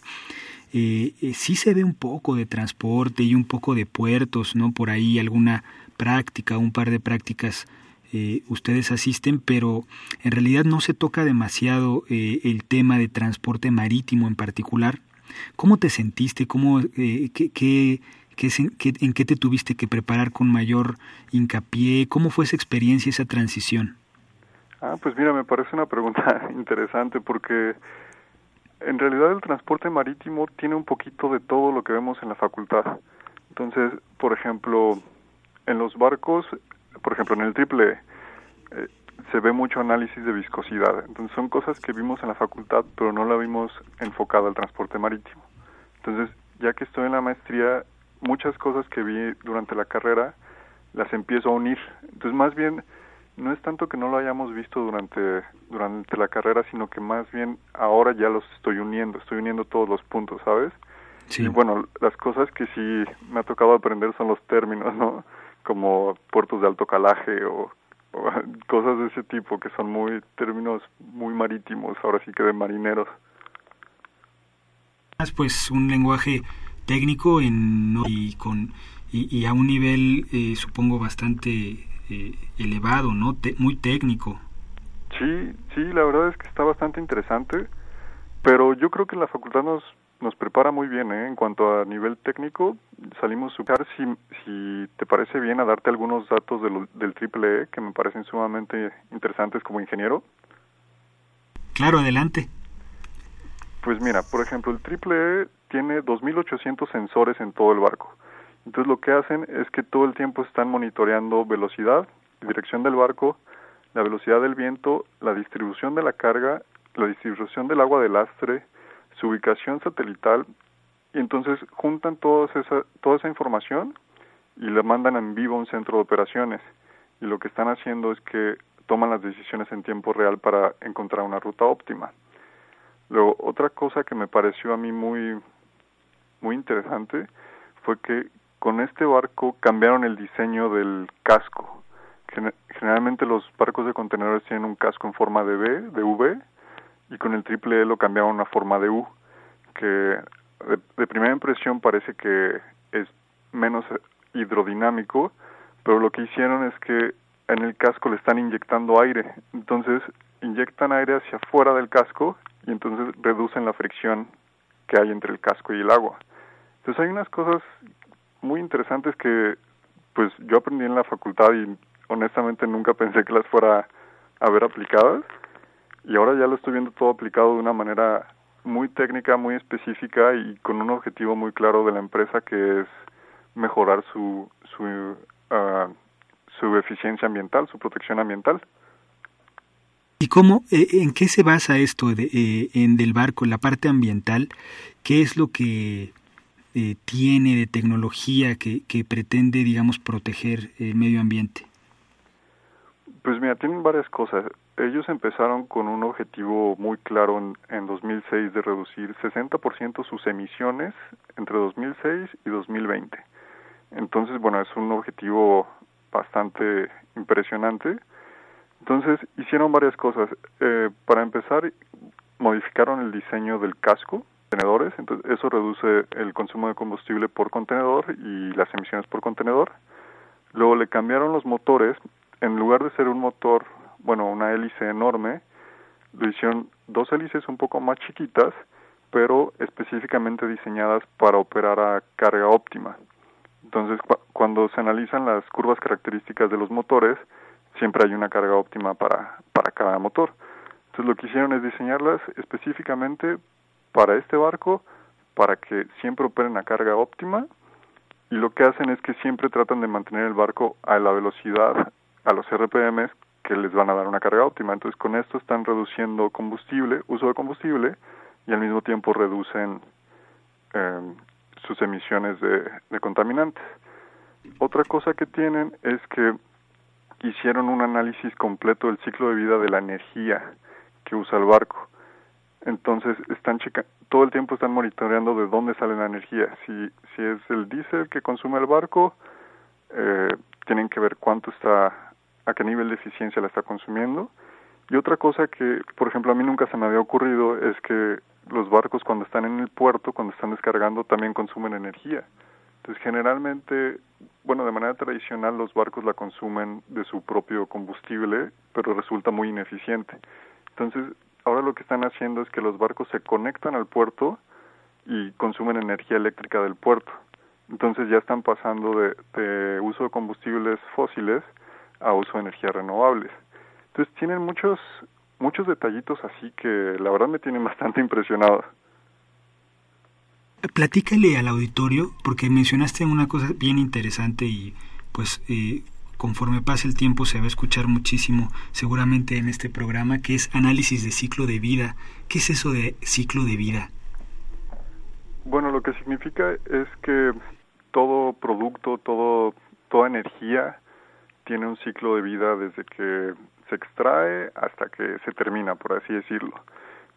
eh, eh, sí se ve un poco de transporte y un poco de puertos, ¿no? Por ahí alguna práctica, un par de prácticas eh, ustedes asisten, pero en realidad no se toca demasiado el tema de transporte marítimo en particular. ¿Cómo te sentiste? ¿Cómo, eh, qué, qué, ¿En qué te tuviste que preparar con mayor hincapié? ¿Cómo fue esa experiencia, esa transición?
Ah, pues mira, me parece una pregunta (laughs) interesante porque en realidad el transporte marítimo tiene un poquito de todo lo que vemos en la facultad. Entonces, por ejemplo, en los barcos por ejemplo, en el triple eh, se ve mucho análisis de viscosidad. Entonces son cosas que vimos en la facultad, pero no la vimos enfocada al transporte marítimo. Entonces, ya que estoy en la maestría, muchas cosas que vi durante la carrera las empiezo a unir. Entonces, más bien, no es tanto que no lo hayamos visto durante, durante la carrera, sino que más bien ahora ya los estoy uniendo, estoy uniendo todos los puntos, ¿sabes? Sí. Y bueno, las cosas que sí me ha tocado aprender son los términos, ¿no? como puertos de alto calaje o, (laughs) cosas de ese tipo que son muy términos muy marítimos, ahora sí que de marineros.
Pues un lenguaje técnico en, y con y, a un nivel eh, supongo bastante eh, elevado, ¿no? muy técnico.
Sí, sí, la verdad es que está bastante interesante, pero yo creo que la facultad nos nos prepara muy bien ¿eh? en cuanto a nivel técnico. Salimos super. Si, si te parece bien, a darte algunos datos del, del triple E que me parecen sumamente interesantes como ingeniero.
Claro, adelante.
Pues mira, por ejemplo, el triple E tiene 2.800 sensores en todo el barco. Entonces lo que hacen es que todo el tiempo están monitoreando velocidad, dirección del barco, la velocidad del viento, la distribución de la carga, la distribución del agua de lastre, su ubicación satelital y entonces juntan toda esa, toda esa información y la mandan en vivo a un centro de operaciones y lo que están haciendo es que toman las decisiones en tiempo real para encontrar una ruta óptima. Luego, otra cosa que me pareció a mí muy, muy interesante fue que con este barco cambiaron el diseño del casco. Generalmente los barcos de contenedores tienen un casco en forma de V, de V, y con el triple E lo cambiaron a una forma de U, que de, primera impresión parece que es menos hidrodinámico, pero lo que hicieron es que en el casco le están inyectando aire, entonces inyectan aire hacia afuera del casco y entonces reducen la fricción que hay entre el casco y el agua. Entonces hay unas cosas muy interesantes que pues yo aprendí en la facultad y honestamente nunca pensé que las fuera a ver aplicadas y ahora ya lo estoy viendo todo aplicado de una manera muy técnica, muy específica y con un objetivo muy claro de la empresa que es mejorar su su, uh, su eficiencia ambiental, su protección ambiental.
¿Y cómo, eh, en qué se basa esto de, eh, en del barco, la parte ambiental? ¿Qué es lo que eh, tiene de tecnología que, que pretende, digamos, proteger el medio ambiente?
Pues mira, tienen varias cosas. Ellos empezaron con un objetivo muy claro en, en 2006 de reducir 60% sus emisiones entre 2006 y 2020. Entonces, bueno, es un objetivo bastante impresionante. Entonces, hicieron varias cosas. Eh, para empezar, modificaron el diseño del casco, contenedores, entonces eso reduce el consumo de combustible por contenedor y las emisiones por contenedor. Luego le cambiaron los motores en lugar de ser un motor, bueno, una hélice enorme, lo hicieron dos hélices un poco más chiquitas, pero específicamente diseñadas para operar a carga óptima. Entonces, cuando se analizan las curvas características de los motores, siempre hay una carga óptima para, para cada motor. Entonces, lo que hicieron es diseñarlas específicamente para este barco, para que siempre operen a carga óptima, y lo que hacen es que siempre tratan de mantener el barco a la velocidad a los RPM que les van a dar una carga óptima. Entonces con esto están reduciendo combustible, uso de combustible y al mismo tiempo reducen em, sus emisiones de, de contaminantes. Otra cosa que tienen es que hicieron un análisis completo del ciclo de vida de la energía que usa el barco. Entonces están checa todo el tiempo están monitoreando de dónde sale la energía. Si, si es el diésel que consume el barco, eh, tienen que ver cuánto está, a qué nivel de eficiencia la está consumiendo. Y otra cosa que, por ejemplo, a mí nunca se me había ocurrido es que los barcos cuando están en el puerto, cuando están descargando, también consumen energía. Entonces, generalmente, bueno, de manera tradicional los barcos la consumen de su propio combustible, pero resulta muy ineficiente. Entonces, ahora lo que están haciendo es que los barcos se conectan al puerto y consumen energía eléctrica del puerto. Entonces ya están pasando de, uso de combustibles fósiles a uso de energías renovables. Entonces tienen muchos muchos detallitos así que la verdad me tienen (laughs) bastante impresionado.
Platícale al auditorio, porque mencionaste una cosa bien interesante y pues eh, conforme pase el tiempo se va a escuchar muchísimo seguramente en este programa, que es análisis de ciclo de vida. ¿Qué es eso de ciclo de vida?
Bueno, lo que significa es que todo producto, todo, toda energía tiene un ciclo de vida desde que se extrae hasta que se termina, por así decirlo.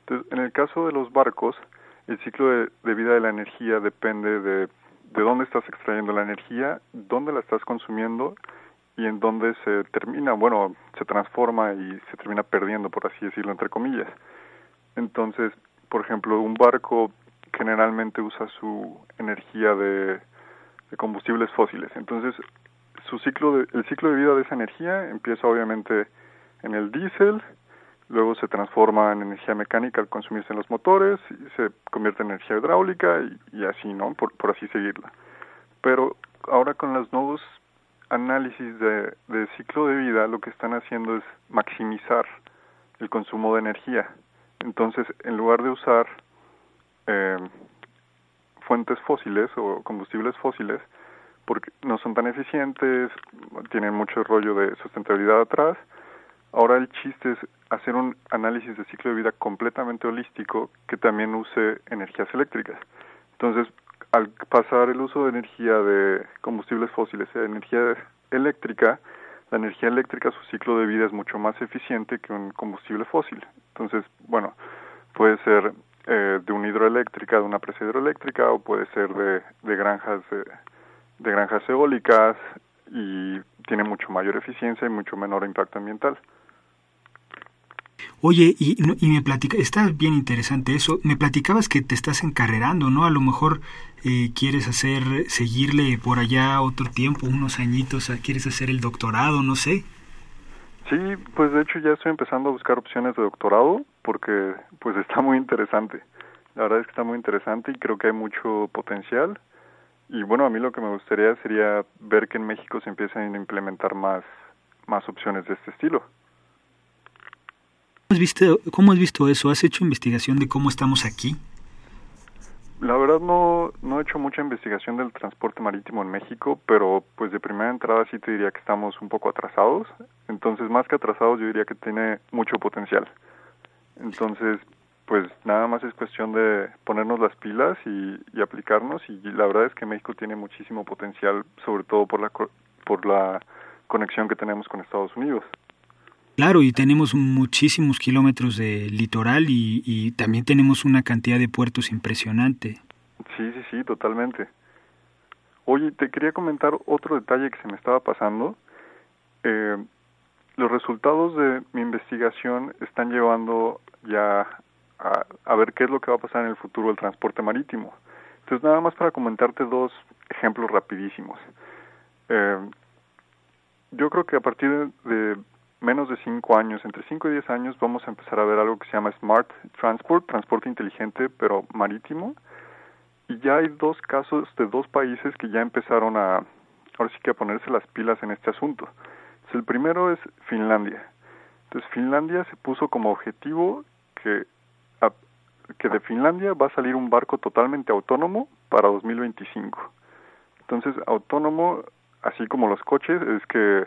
Entonces, en el caso de los barcos, el ciclo de, vida de la energía depende de, de dónde estás extrayendo la energía, dónde la estás consumiendo y en donde se termina, bueno, se transforma y se termina perdiendo, por así decirlo, entre comillas. Entonces, por ejemplo, un barco generalmente usa su energía de, combustibles fósiles. Entonces, su ciclo de, el ciclo de vida de esa energía empieza obviamente en el diésel, luego se transforma en energía mecánica al consumirse en los motores, se convierte en energía hidráulica y, y así, ¿no? Por, por así seguirla. Pero ahora con los nuevos análisis de, ciclo de vida lo que están haciendo es maximizar el consumo de energía. Entonces, en lugar de usar eh, fuentes fósiles o combustibles fósiles, porque no son tan eficientes, tienen mucho rollo de sustentabilidad atrás, ahora el chiste es hacer un análisis de ciclo de vida completamente holístico que también use energías eléctricas. Entonces, al pasar el uso de energía de combustibles fósiles a energía eléctrica, la energía eléctrica, su ciclo de vida es mucho más eficiente que un combustible fósil. Entonces, bueno, puede ser eh, de una hidroeléctrica, de una presa hidroeléctrica, o puede ser de, de granjas de, de granjas eólicas y tiene mucho mayor eficiencia y mucho menor impacto ambiental.
Oye, y, y me platica, está bien interesante eso, me platicabas que te estás encarrerando, ¿no? A lo mejor eh, quieres hacer, seguirle por allá otro tiempo, unos añitos, quieres hacer el doctorado, no sé.
Sí, pues de hecho ya estoy empezando a buscar opciones de doctorado porque pues (laughs) está muy interesante. La verdad es que está muy interesante y creo que hay mucho potencial. Y bueno, a mí lo que me gustaría sería ver que en México se empiecen a implementar más, más opciones de este estilo
has visto, ¿Cómo has visto eso? ¿Has hecho investigación de cómo estamos aquí?
La verdad no, no he hecho mucha investigación del transporte marítimo en México, pero pues de primera entrada sí te diría que estamos un poco atrasados. Entonces, más que atrasados, yo diría que tiene mucho potencial. Entonces, pues nada más es cuestión de ponernos las pilas y, y aplicarnos y la verdad es que México tiene muchísimo potencial, sobre todo por la, por la conexión que tenemos con Estados Unidos.
Claro, y tenemos muchísimos kilómetros de litoral y, también tenemos una cantidad de puertos impresionante.
Sí, sí, sí, totalmente. Oye, te quería comentar otro detalle que se me estaba pasando. Eh, los resultados de mi investigación están llevando ya a, ver qué es lo que va a pasar en el futuro del transporte marítimo. Entonces, nada más para comentarte dos ejemplos rapidísimos. Eh, yo creo que a partir de menos de cinco años, entre cinco y diez años, vamos a empezar a ver algo que se llama Smart Transport, transporte inteligente, pero marítimo. Y ya hay dos casos de dos países que ya empezaron a, ahora sí que a ponerse las pilas en este asunto. el primero es Finlandia. Entonces, Finlandia se puso como objetivo que, que de Finlandia va a salir un barco totalmente autónomo para 2025. Entonces, autónomo, así como los coches, es que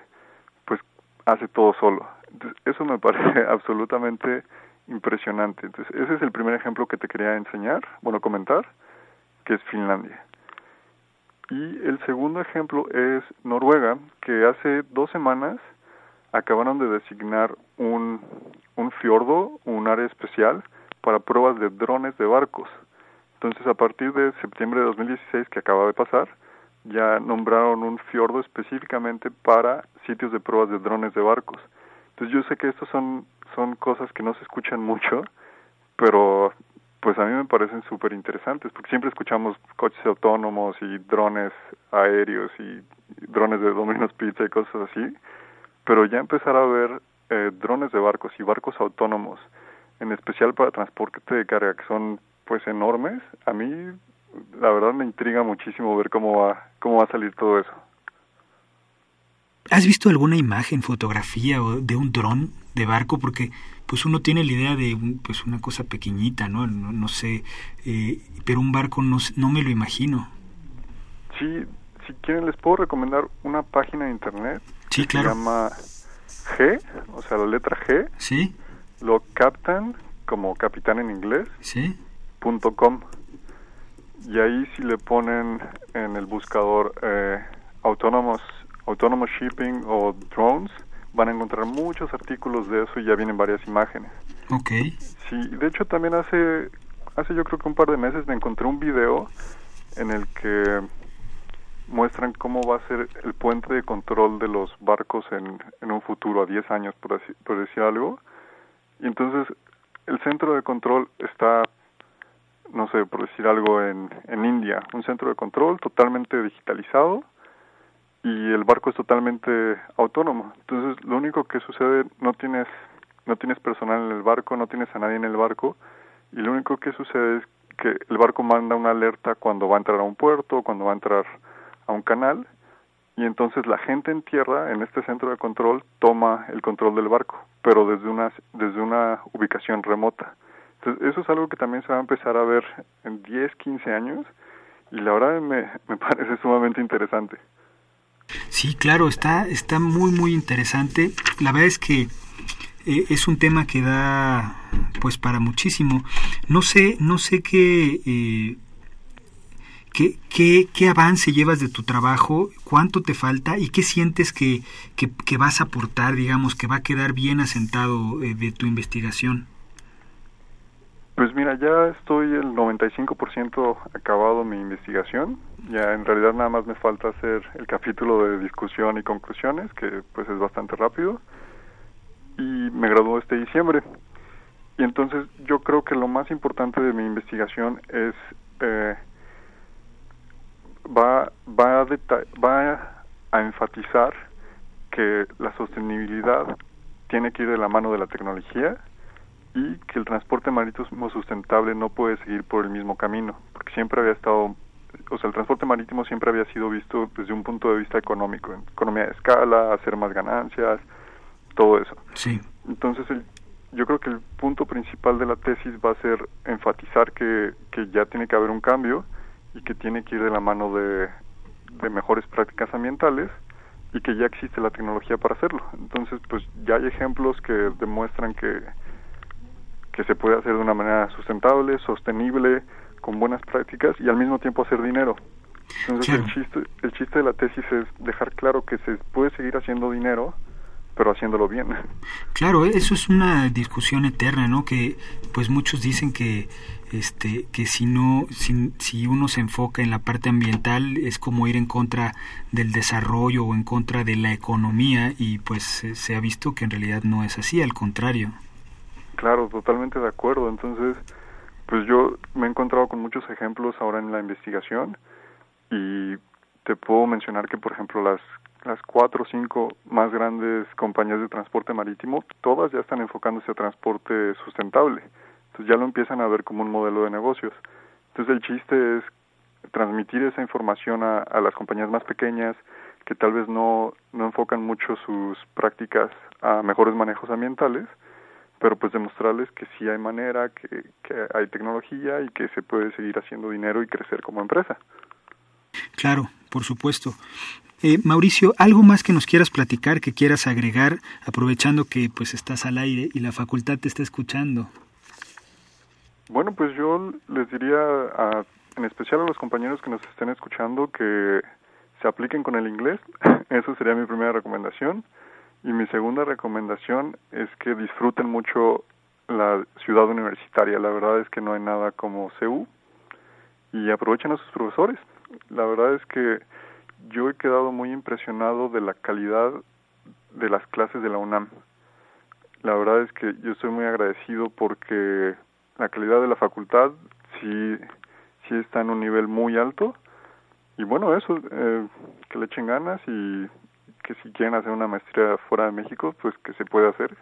hace todo solo. Entonces, eso me (laughs) parece absolutamente impresionante. Entonces, ese es el primer ejemplo que te quería enseñar, bueno, comentar, que es Finlandia. Y el segundo ejemplo es Noruega, que hace dos semanas acabaron de designar un, un fiordo, un área especial, para pruebas de drones de barcos. Entonces, a partir de septiembre de 2016, que acaba de pasar, ya nombraron un fiordo específicamente para sitios de pruebas de drones de barcos. Entonces, yo sé que estos son, son cosas que no se escuchan mucho, pero pues a mí me parecen súper interesantes, porque siempre escuchamos coches autónomos y drones aéreos y drones de Domino's Pizza y cosas así, pero ya empezar a ver eh, drones de barcos y barcos autónomos, en especial para transporte de carga, que son pues enormes, a mí la verdad me intriga muchísimo ver cómo va, cómo va a salir todo eso.
¿Has visto alguna imagen, fotografía de un dron de barco? Porque pues uno tiene la idea de pues una cosa pequeñita, ¿no? No, sé, eh, pero un barco no, no me lo imagino.
Sí, si quieren les puedo recomendar una página de internet.
Sí,
que
Se
llama G, o sea, la letra G.
Sí.
Lo captan como capitán en inglés.
Sí.
Punto com. Y ahí si le ponen en el buscador eh, autónomos, autonomous shipping o drones, van a encontrar muchos artículos de eso y ya vienen varias imágenes.
Ok.
Sí, de hecho también hace, hace yo creo que un par de meses me encontré un video en el que muestran cómo va a ser el puente de control de los barcos en, en un futuro, a 10 años, por, por decir algo. Y entonces el centro de control está, no sé, por decir algo, en, en India, un centro de control totalmente digitalizado y el barco es totalmente autónomo. Entonces, lo único que sucede, no tienes no tienes personal en el barco, no tienes a nadie en el barco y lo único que sucede es que el barco manda una alerta cuando va a entrar a un puerto, cuando va a entrar a un canal y entonces la gente en tierra en este centro de control toma el control del barco, pero desde una desde una ubicación remota. Entonces, eso es algo que también se va a empezar a ver en 10, 15 años y la verdad me, me (laughs) parece sumamente interesante.
Sí, claro, está, está muy, muy interesante. La verdad es que eh, es un tema que da pues para muchísimo. No sé, no sé qué, eh, qué, qué, qué, avance llevas de tu trabajo, cuánto te falta y qué sientes que, que, que vas a aportar, digamos, que va a quedar bien asentado eh, de tu investigación.
Pues mira, ya estoy el 95% acabado mi investigación. Ya en realidad nada más me falta hacer el capítulo de discusión y conclusiones, que pues es bastante rápido. Y me graduó este diciembre. Y entonces yo creo que lo más importante de mi investigación es eh, va va a va a enfatizar que la sostenibilidad tiene que ir de la mano de la tecnología y que el transporte marítimo sustentable no puede seguir por el mismo camino, porque siempre había estado, o sea, el transporte marítimo siempre había sido visto desde un punto de vista económico, economía de escala, hacer más ganancias, todo eso.
Sí.
Entonces, el, yo creo que el punto principal de la tesis va a ser enfatizar que, que ya tiene que haber un cambio y que tiene que ir de la mano de, de mejores prácticas ambientales y que ya existe la tecnología para hacerlo. Entonces, pues ya hay ejemplos que demuestran que que se puede hacer de una manera sustentable, sostenible, con buenas prácticas y al mismo tiempo hacer dinero. Entonces el chiste el chiste de la tesis es dejar claro que se puede seguir haciendo dinero, pero haciéndolo bien.
Claro, eso es una discusión eterna, ¿no? Que pues muchos dicen que este que si no si, si uno se enfoca en la parte ambiental es como ir en contra del desarrollo o en contra de la economía y pues se ha visto que en realidad no es así, al contrario.
Claro, totalmente de acuerdo. Entonces, pues yo me he encontrado con muchos ejemplos ahora en la investigación y te puedo mencionar que, por ejemplo, las las cuatro o cinco más grandes compañías de transporte marítimo, todas ya están enfocándose a transporte sustentable. Entonces ya lo empiezan a ver como un modelo de negocios. Entonces el chiste es transmitir esa información a, a las compañías más pequeñas que tal vez no, no enfocan mucho sus prácticas a mejores manejos ambientales pero pues demostrarles que sí hay manera, que, que hay tecnología y que se puede seguir haciendo dinero y crecer como empresa.
Claro, por supuesto. Eh, Mauricio, ¿algo más que nos quieras platicar, que quieras agregar, aprovechando que pues estás al aire y la facultad te está escuchando?
Bueno, pues yo les diría, en especial a los compañeros que nos estén escuchando, que se apliquen con el inglés. (laughs) Esa sería mi primera recomendación. Y mi segunda recomendación es que disfruten mucho la ciudad universitaria. La verdad es que no hay nada como CEU. Y aprovechen a sus profesores. La verdad es que yo he quedado muy impresionado de la calidad de las clases de la UNAM. La verdad es que yo estoy muy agradecido porque la calidad de la facultad sí, sí está en un nivel muy alto. Y bueno, eso, eh, que le echen ganas y que si quieren hacer una maestría fuera de México, pues que se puede hacer.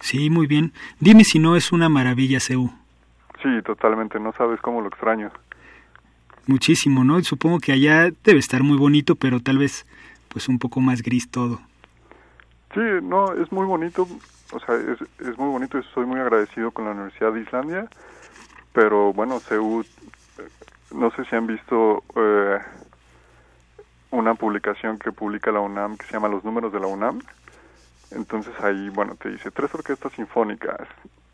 Sí, muy bien. Dime si no es una maravilla CEU.
Sí, totalmente. No sabes cómo lo extraño.
Muchísimo, ¿no? Supongo que allá debe estar muy bonito, pero tal vez pues un poco más gris todo.
Sí, no, es muy bonito, o sea, es, es muy bonito y estoy muy agradecido con la Universidad de Islandia, pero bueno, CEU, no sé si han visto eh, una publicación que publica la UNAM que se llama Los Números de la UNAM. Entonces ahí, bueno, te dice tres orquestas sinfónicas,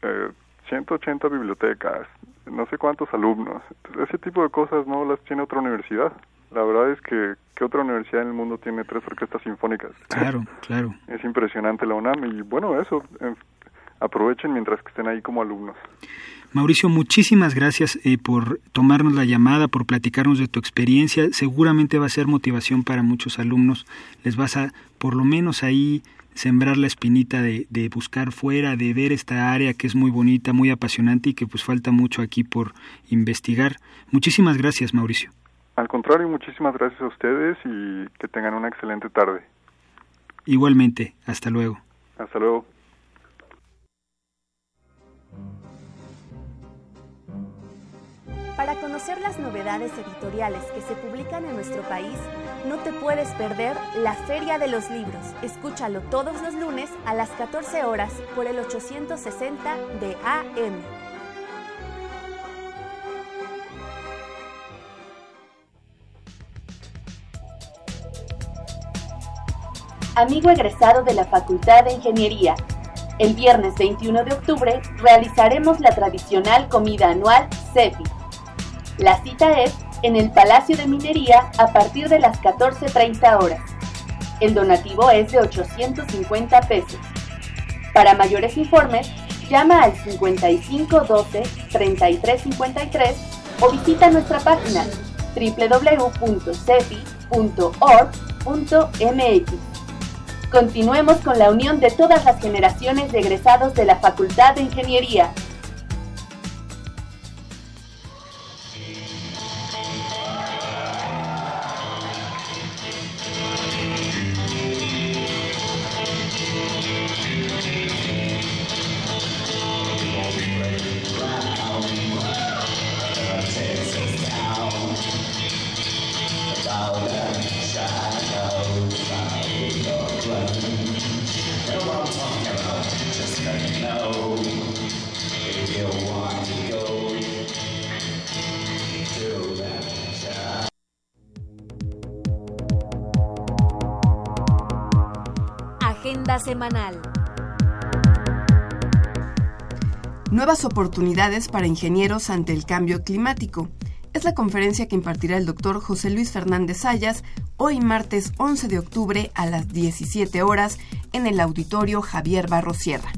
eh, 180 bibliotecas, no sé cuántos alumnos. ese tipo de cosas no las tiene otra universidad. La verdad es que, ¿qué otra universidad en el mundo tiene tres orquestas sinfónicas?
Claro, (laughs) claro.
Es impresionante la UNAM y bueno, eso, aprovechen mientras que estén ahí como alumnos.
Mauricio, muchísimas gracias eh, por tomarnos la llamada, por platicarnos de tu experiencia. Seguramente va a ser motivación para muchos alumnos. Les vas a, por lo menos ahí, sembrar la espinita de, de, buscar fuera, de ver esta área que es muy bonita, muy apasionante y que pues falta mucho aquí por investigar. Muchísimas gracias, Mauricio.
Al contrario, muchísimas gracias a ustedes y que tengan una excelente tarde.
Igualmente, hasta luego.
Hasta luego.
Para conocer las novedades editoriales que se publican en nuestro país, no te puedes perder la Feria de los Libros. Escúchalo todos los lunes a las 14 horas por el 860 de AM. Amigo egresado de la Facultad de Ingeniería, el viernes 21 de octubre realizaremos la tradicional comida anual CEPI la cita es en el Palacio de Minería a partir de las 14.30 horas. El donativo es de 850 pesos. Para mayores informes, llama al 5512 3353 o visita nuestra página www.cepi.org.mx. Continuemos con la unión de todas las generaciones de egresados de la Facultad de Ingeniería semanal. Nuevas oportunidades para ingenieros ante el cambio climático. Es la conferencia que impartirá el doctor José Luis Fernández Sayas hoy martes 11 de octubre a las 17 horas en el auditorio Javier Barro Sierra.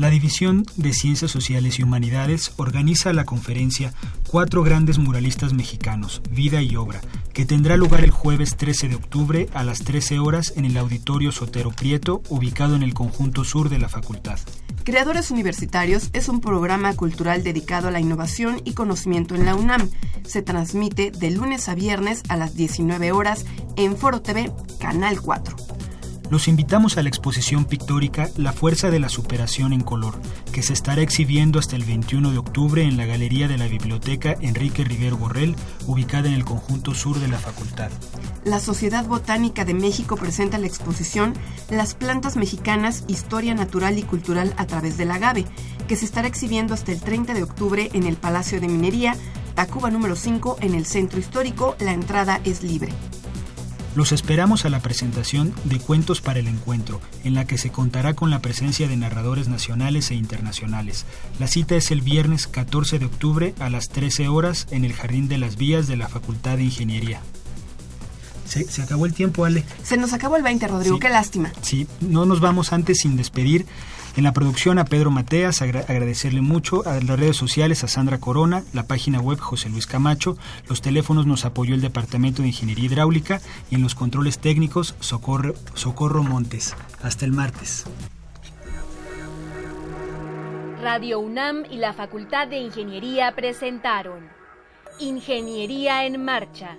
La División de Ciencias Sociales y Humanidades organiza la conferencia Cuatro grandes muralistas mexicanos, vida y obra, que tendrá lugar el jueves 13 de octubre a las 13 horas en el Auditorio Sotero Prieto, ubicado en el conjunto sur de la facultad.
Creadores Universitarios es un programa cultural dedicado a la innovación y conocimiento en la UNAM. Se transmite de lunes a viernes a las 19 horas en Foro TV, Canal 4.
Los invitamos a la exposición pictórica La Fuerza de la Superación en Color, que se estará exhibiendo hasta el 21 de octubre en la Galería de la Biblioteca Enrique Rivero Borrell, ubicada en el conjunto sur de la facultad.
La Sociedad Botánica de México presenta la exposición Las plantas mexicanas, historia natural y cultural a través del agave, que se estará exhibiendo hasta el 30 de octubre en el Palacio de Minería, Tacuba número 5 en el Centro Histórico. La entrada es libre.
Los esperamos a la presentación de Cuentos para el Encuentro, en la que se contará con la presencia de narradores nacionales e internacionales. La cita es el viernes 14 de octubre a las 13 horas en el Jardín de las Vías de la Facultad de Ingeniería. Se, acabó el tiempo, Ale.
Se nos acabó el 20, Rodrigo, qué lástima.
Sí, no nos vamos antes sin despedir. En la producción a Pedro Mateas, agradecerle mucho, a las redes sociales a Sandra Corona, la página web José Luis Camacho, los teléfonos nos apoyó el Departamento de Ingeniería Hidráulica y en los controles técnicos Socorro, Socorro Montes. Hasta el martes.
Radio UNAM y la Facultad de Ingeniería presentaron Ingeniería en Marcha